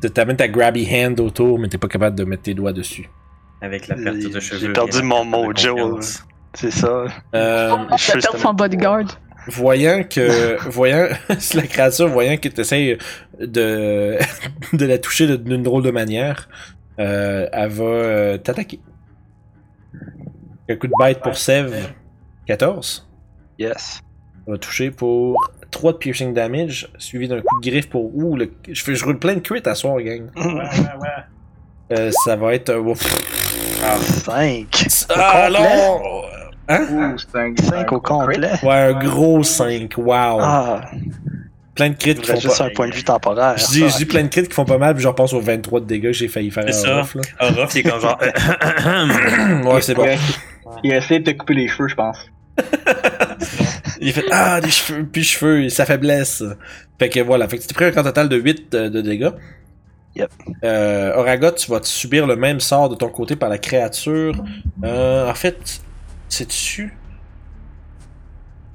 De t'amener ta grabby hand autour, mais t'es pas capable de mettre tes doigts dessus. Avec la perte de J'ai cheveux. perdu et la mon perte de mojo. confiance. C'est ça. Euh, cheveux, perdu c'est bodyguard. Voyant que. voyant. la créature, voyant que t'essayes de. de la toucher d'une drôle de manière, euh, elle va euh, t'attaquer. Un coup de bite pour Sève. 14. Yes. On va toucher pour 3 de piercing damage, suivi d'un coup de griffe pour. Ouh, le... je, fais... je roule plein de crits à soir, gang. Ouais, ouais, ouais. Euh, ça va être. un- Ah, 5. Ah complet? non! Hein? Ouh, c'est un 5 au complet. Ouais, un gros 5, wow. Ah, Plein de crits qui font juste pas. un point de vue temporaire. Je dis, je dis plein de crits qui font pas mal, puis je repense aux 23 de dégâts que j'ai failli faire C'est ça. off, là. Orof, il est comme genre. ouais, c'est bon. Il a essayé de te couper les cheveux, je pense. Il fait Ah, des cheveux, puis cheveux, sa faiblesse. Fait que voilà, fait que tu pris un grand total de 8 euh, de dégâts. Yep. Euh, Oragot, tu vas te subir le même sort de ton côté par la créature. Euh, en fait, c'est dessus.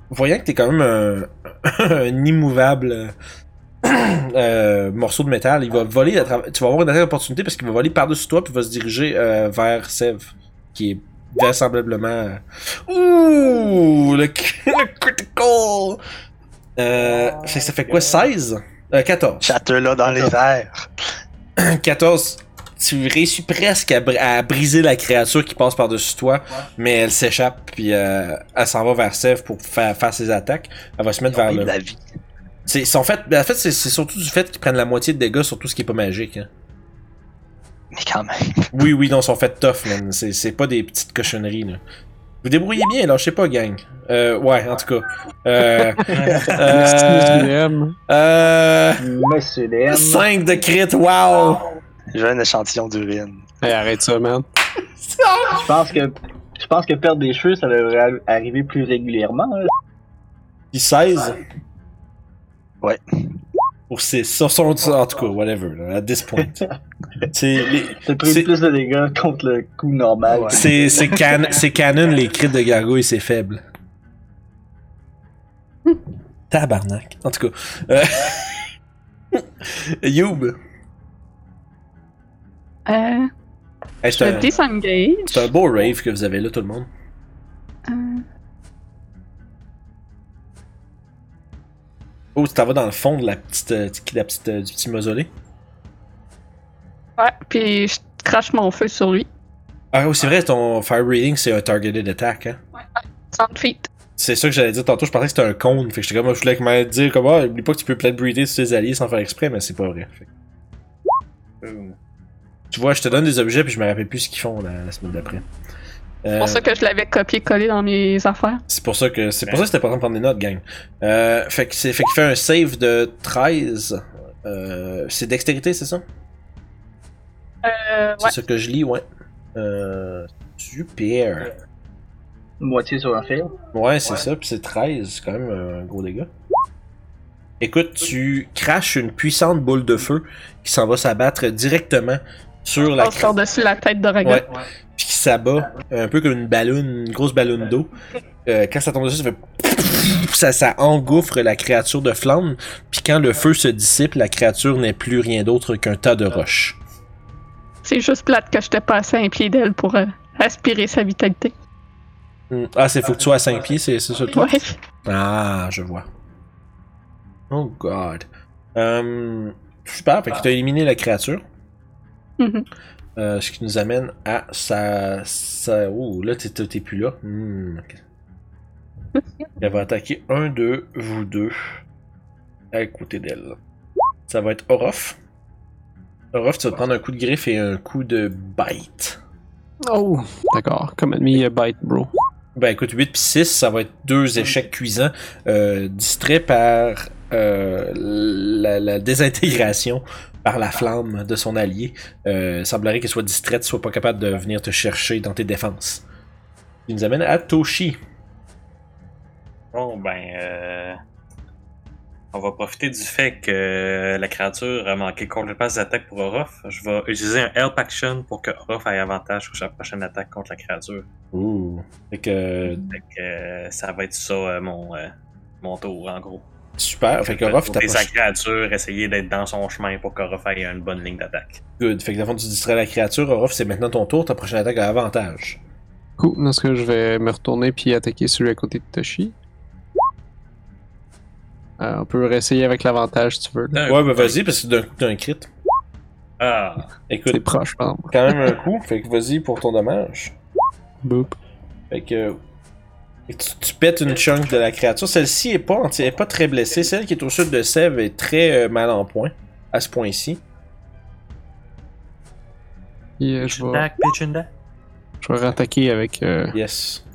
Voyant que t'es quand même un, un immouvable euh, morceau de métal, il va voler à travers. Tu vas avoir une attaque d'opportunité parce qu'il va voler par-dessus toi puis va se diriger euh, vers Sev, qui est vraisemblablement. Ouh, le, le critical! Euh, que ça fait quoi, 16? Euh, 14. Chatter là dans les airs. 14. Tu réussis presque à, br- à briser la créature qui passe par-dessus toi, mais elle s'échappe puis euh, elle s'en va vers Sev pour faire, faire ses attaques. Elle va se mettre vers le. la vie. C'est c'est en fait, ben, en fait c'est surtout du fait qu'ils prennent la moitié de dégâts sur tout ce qui est pas magique. hein. Mais quand même. Oui, oui, non, ils sont faits tough, man. C'est c'est pas des petites cochonneries, là. Vous débrouillez bien, là, je sais pas, gang. Euh, ouais, en tout cas. Euh, euh, DM. euh, Monsieur DM. 5 de crit, wow! J'ai un échantillon d'urine. Hey, arrête ça, man. Je pense que je pense que perdre des cheveux, ça devrait arri- arriver plus régulièrement. hein. Puis 16? Ouais. Pour 6. Sur son, en tout cas, whatever, là, at this point. c'est, pris plus de dégâts contre le coup normal. Ouais. c'est, c'est, can- c'est canon, les crits de gargouille, c'est faible. Tabarnak. En tout cas. Euh... Youb. Euh, Hey, je c'est, un, disengage. c'est un beau rave que vous avez là, tout le monde. Euh, Oh, tu t'en vas dans le fond de la petite, euh, de la petite, euh, du petit mausolée. ouais, puis je crache mon feu sur lui. Ah oui, c'est vrai, ton fire breathing, c'est un targeted attack, hein. 30 feet. C'est ça que j'allais dire tantôt, je pensais que c'était un cône. Fait que j'étais comme, je voulais me dire comme, ah, oublie pas que tu peux peut-être breather sur tes alliés sans faire exprès, mais c'est pas vrai. Fait que- Tu vois, je te donne des objets puis je me rappelle plus ce qu'ils font la, la semaine d'après. C'est Euh, pour ça que je l'avais copié-collé dans mes affaires. c'est pour ça que c'est pour ça que c'était important de prendre des notes, gang. Euh, fait que c'est fait qu'il fait un save de 13. Euh, c'est dextérité, c'est ça? Euh, C'est ouais. ça que je lis, ouais. Euh, super. Moitié sur un fil. Ouais, c'est ça, puis c'est 13, c'est quand même un gros dégât. Écoute, tu craches une puissante boule de feu qui s'en va s'abattre directement sur la passe par-dessus la tête d'Oragon. Ouais. puis qui s'abat un peu comme une ballonne, une grosse ballonne d'eau. Euh, quand ça tombe dessus, ça fait ça, ça engouffre la créature de flamme. Puis quand le feu se dissipe, la créature n'est plus rien d'autre qu'un tas de roches. C'est juste plate que je t'ai passé un pied d'elle pour euh, aspirer sa vitalité. Hmm. Ah, c'est faut que tu sois à 5 pieds, c'est c'est ça le truc? Ouais. Ah, je vois. Oh god. Euh, super, fait que t'as éliminé la créature. Mhm. Euh, ce qui nous amène à sa. sa... Oh, là, t'es, t'es plus là. Hmm. Elle va attaquer un de vous deux à côté d'elle. Ça va être Orof. Orof, tu vas prendre un coup de griffe et un coup de bite. Oh, d'accord. Comme ennemi, euh, bite, bro. Ben écoute, 8 puis 6, ça va être deux échecs cuisants, euh, distraits par euh, la, la désintégration par la flamme de son allié. Euh, semblerait qu'elle soit distraite, soit pas capable de venir te chercher dans tes défenses. Il nous amène à Toshi. Bon, ben, euh, on va profiter du fait que la créature a manqué complètement ses attaques pour Orof. Je vais utiliser un Help Action pour que Orof ait avantage sur sa prochaine attaque contre la créature. Ouh. Fait que, Fait que euh, ça va être ça euh, mon, mon tour, en gros. Super. Fait que Orof Pour sa créature, essayer d'être dans son chemin pour qu'Orof ait une bonne ligne d'attaque. Good. Fait que dans le fond, tu distrais la créature. Orof, c'est maintenant ton tour. Ta prochaine attaque a avantage. Cool. Dans ce cas, je vais me retourner puis attaquer celui à côté de Toshi. Euh, on peut réessayer avec l'avantage si tu veux. là. Ouais, coup, ben vas-y, parce que d'un coup, t'as un crit. Ah, Écoute, C'est proche, par exemple. quand même un coup. Fait que vas-y pour ton dommage. Boop. Fait que. Et tu, tu pètes une chunk de la créature. Celle-ci est pas, enti- est pas très blessée. Celle qui est au sud de Sèvres est très euh, mal en point. À ce point-ci. Et euh, je vais, je vais rattaquer avec. Euh... Yes.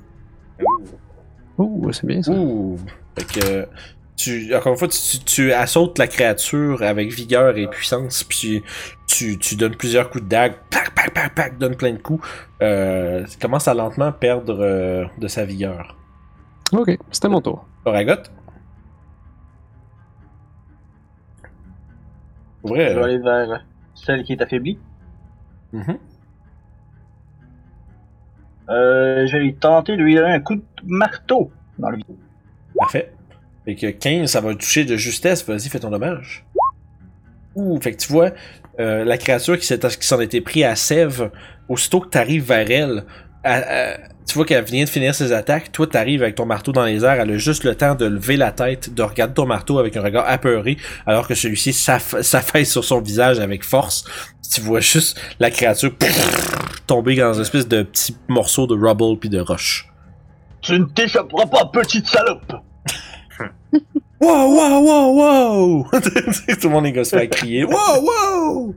Oh, c'est bien ça. Ouh. Fait que. Tu, encore une fois, tu, tu, tu assautes la créature avec vigueur et puissance, puis tu, tu donnes plusieurs coups de dague, pac, pac, pac, pac, donne plein de coups. Euh, tu commences à lentement perdre euh, de sa vigueur. Ok, c'était mon tour. Oragot? Vrai. Je vais aller vers celle qui est affaiblie. Mhm. Euh, je vais lui tenter de lui donner un coup de marteau dans le vide. Parfait. Fait que 15, ça va le toucher de justesse. Vas-y, fais ton dommage. Ouh, fait que tu vois, euh, la créature qui s'est- qui s'en était pris à Sève, aussitôt que tu arrives vers elle, elle- elle- tu vois qu'elle vient de finir ses attaques. Toi, tu arrives avec ton marteau dans les airs. Elle a juste le temps de lever la tête, de regarder ton marteau avec un regard apeuré, alors que celui-ci s'aff- s'affaisse sur son visage avec force. Tu vois juste la créature tomber dans une espèce de petit morceau de rubble puis de roche. Tu ne t'échapperas pas, petite salope! Wow, wow, wow, wow! Tout le monde est gosse à crier. Wow, wow!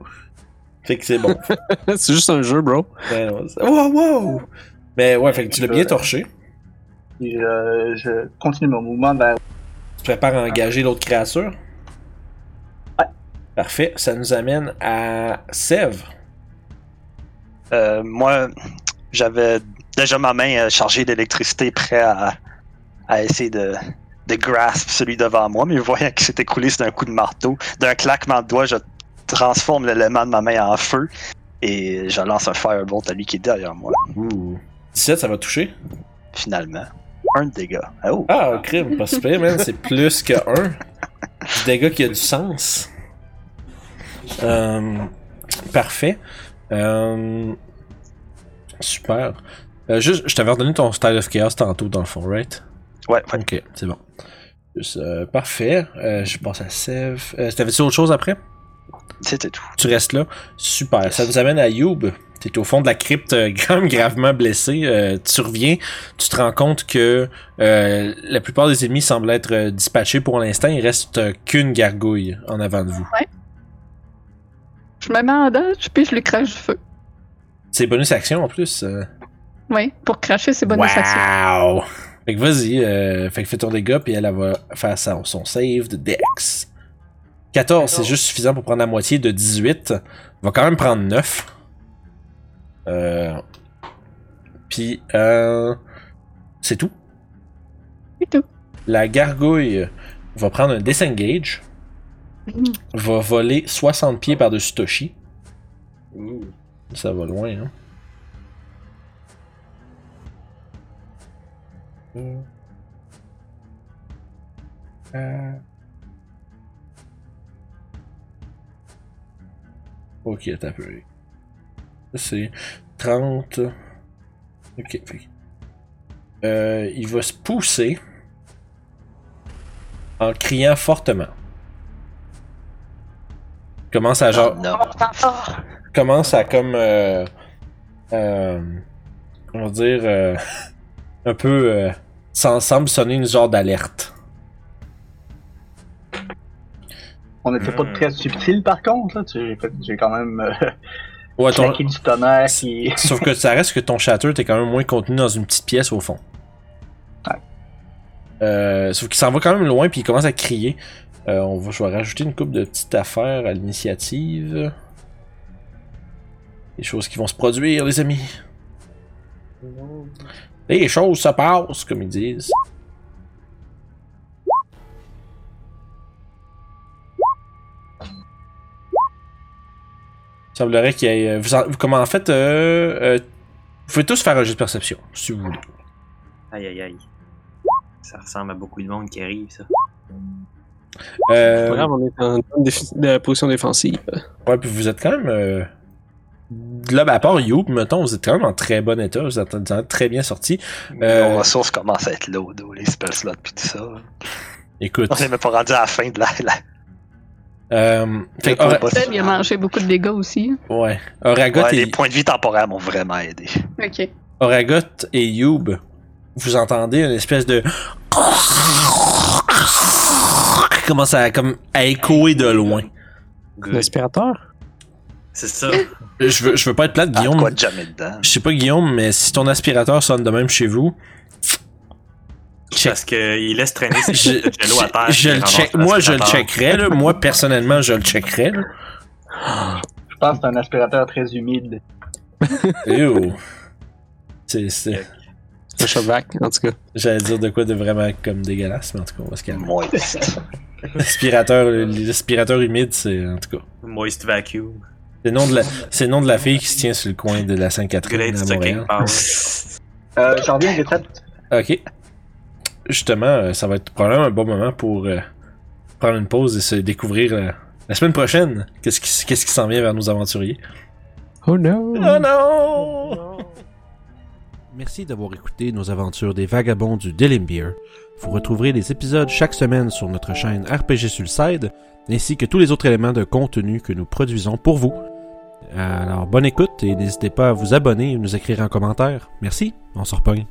Fait que c'est bon. c'est juste un jeu, bro. Ben, c'est- wow, wow! Mais ouais, fait que tu l'as bien torché. Et euh, je continue mon mouvement vers. Tu prépares à engager l'autre créature? Ouais. Parfait. Ça nous amène à Sèvres. Euh, moi, j'avais déjà ma main euh, chargée d'électricité, prêt à, à essayer de, de grasp celui devant moi, mais voyant qu'il s'est écoulé d'un coup de marteau, d'un claquement de doigts, je transforme l'élément de ma main en feu et je lance un firebolt à lui qui est derrière moi, Ouh. 17, ça va toucher? finalement. Un dégât. Oh! Ah, crime, pas super, man. C'est plus que 1. Du dégât qui a du sens. Euh, parfait. Euh, super. Euh, juste, je t'avais redonné ton style of chaos tantôt, dans le fond, right? Ouais, ouais. Ok, c'est bon. Juste, parfait. Je passe à Sev. T'avais-tu autre chose après? C'était tout. Tu restes là. Super. Ça nous amène à Youb. T'es au fond de la crypte, euh, gravement blessé. Euh, tu reviens, tu te rends compte que euh, la plupart des ennemis semblent être dispatchés pour l'instant. Il reste euh, qu'une gargouille en avant de vous. Je me mets en dodge, puis je lui crache du feu. C'est bonus action en plus. euh. Oui, pour cracher, c'est bonus action. wow! Fait que vas-y, euh, fait que fais ton dégât, puis elle, elle va faire son save de Dex. 14, c'est juste suffisant pour prendre la moitié de 18. Elle va quand même prendre 9. Euh... Puis, euh... c'est tout. C'est tout. La gargouille va prendre un disengage, Mhm. va voler 60 pieds par-dessus Toshi. Ça va loin, hein. Euh. Ok, t'as peu. Ça, C'est 30. Ok, Euh, il va se pousser en criant fortement. Il Commence à genre. Non. commence à comme euh, euh, comment dire euh, un peu euh, ça semble sonner une genre d'alerte. On n'était pas Hmm. très subtil par contre, là. Tu sais, J'ai quand même euh, Ouais, ton- claqué du tonnerre qui. Sauf que ça reste que ton château t'es quand même moins contenu dans une petite pièce au fond. Ouais. Euh, sauf qu'il s'en va quand même loin puis il commence à crier. Euh, on va, je vais rajouter une coupe de petites affaires à l'initiative. Des choses qui vont se produire, les amis. Les choses se passent, comme ils disent. Semblerait qu'il y ait. euh, Vous, en, vous- comment en fait. Euh, euh, vous pouvez tous faire un jeu de perception, si vous voulez. Aïe aïe aïe. Ça ressemble à beaucoup de monde qui arrive, ça. Euh, C'est pas grave, on est en de position défensive. ouais, puis vous êtes quand même. Euh, là, ben, à part You, mettons, vous êtes quand même en très bon état. Vous êtes, vous êtes très bien sorti. Euh, Nos ressources commencent à être lourdes, les spell slots pis tout ça. Écoute. On est même pas rendu à la fin de la. la... Euh, fait, Seb, il a mangé beaucoup de dégâts aussi. ouais. Oragot, Ouais, et, les points de vie temporaires m'ont vraiment aidé. Ok. Oragot et Youb, vous entendez une espèce de. qui commence à, comme, à échoer de loin. L'aspirateur? C'est ça. Je veux, je veux pas être plate, Ah, Guillaume. quoi de jamais dedans? Je sais pas, Guillaume, mais si ton aspirateur sonne de même chez vous. Parce qu'il laisse traîner ses Je, de jello à terre. je- je puis il le ramasse check, moi, je le checkerais, là. Moi, personnellement, je le checkerais, là. Je pense que c'est un aspirateur très humide. Ew. C'est, c'est, Un Shovac, en tout cas. j'allais dire de quoi de vraiment comme dégueulasse, mais en tout cas, on va se calmer. Moist. L'aspirateur, l'aspirateur humide, c'est, en tout cas. Moist vacuum. C'est le nom de la, c'est le nom de la fille qui se tient sur le coin de la Sainte-Catherine. Euh, J'en reviens, Rétap. Ok. Justement, euh, ça va être probablement un bon moment pour euh, prendre une pause et se découvrir euh, la semaine prochaine. Qu'est-ce qui, qu'est-ce qui s'en vient vers nos aventuriers? Oh no! Oh non! Merci d'avoir écouté nos aventures des vagabonds du Delimbeer. Vous retrouverez les épisodes chaque semaine sur notre chaîne RPG Sulside, ainsi que tous les autres éléments de contenu que nous produisons pour vous. Alors, bonne écoute et n'hésitez pas à vous abonner et nous écrire en commentaire. Merci, on se repogne.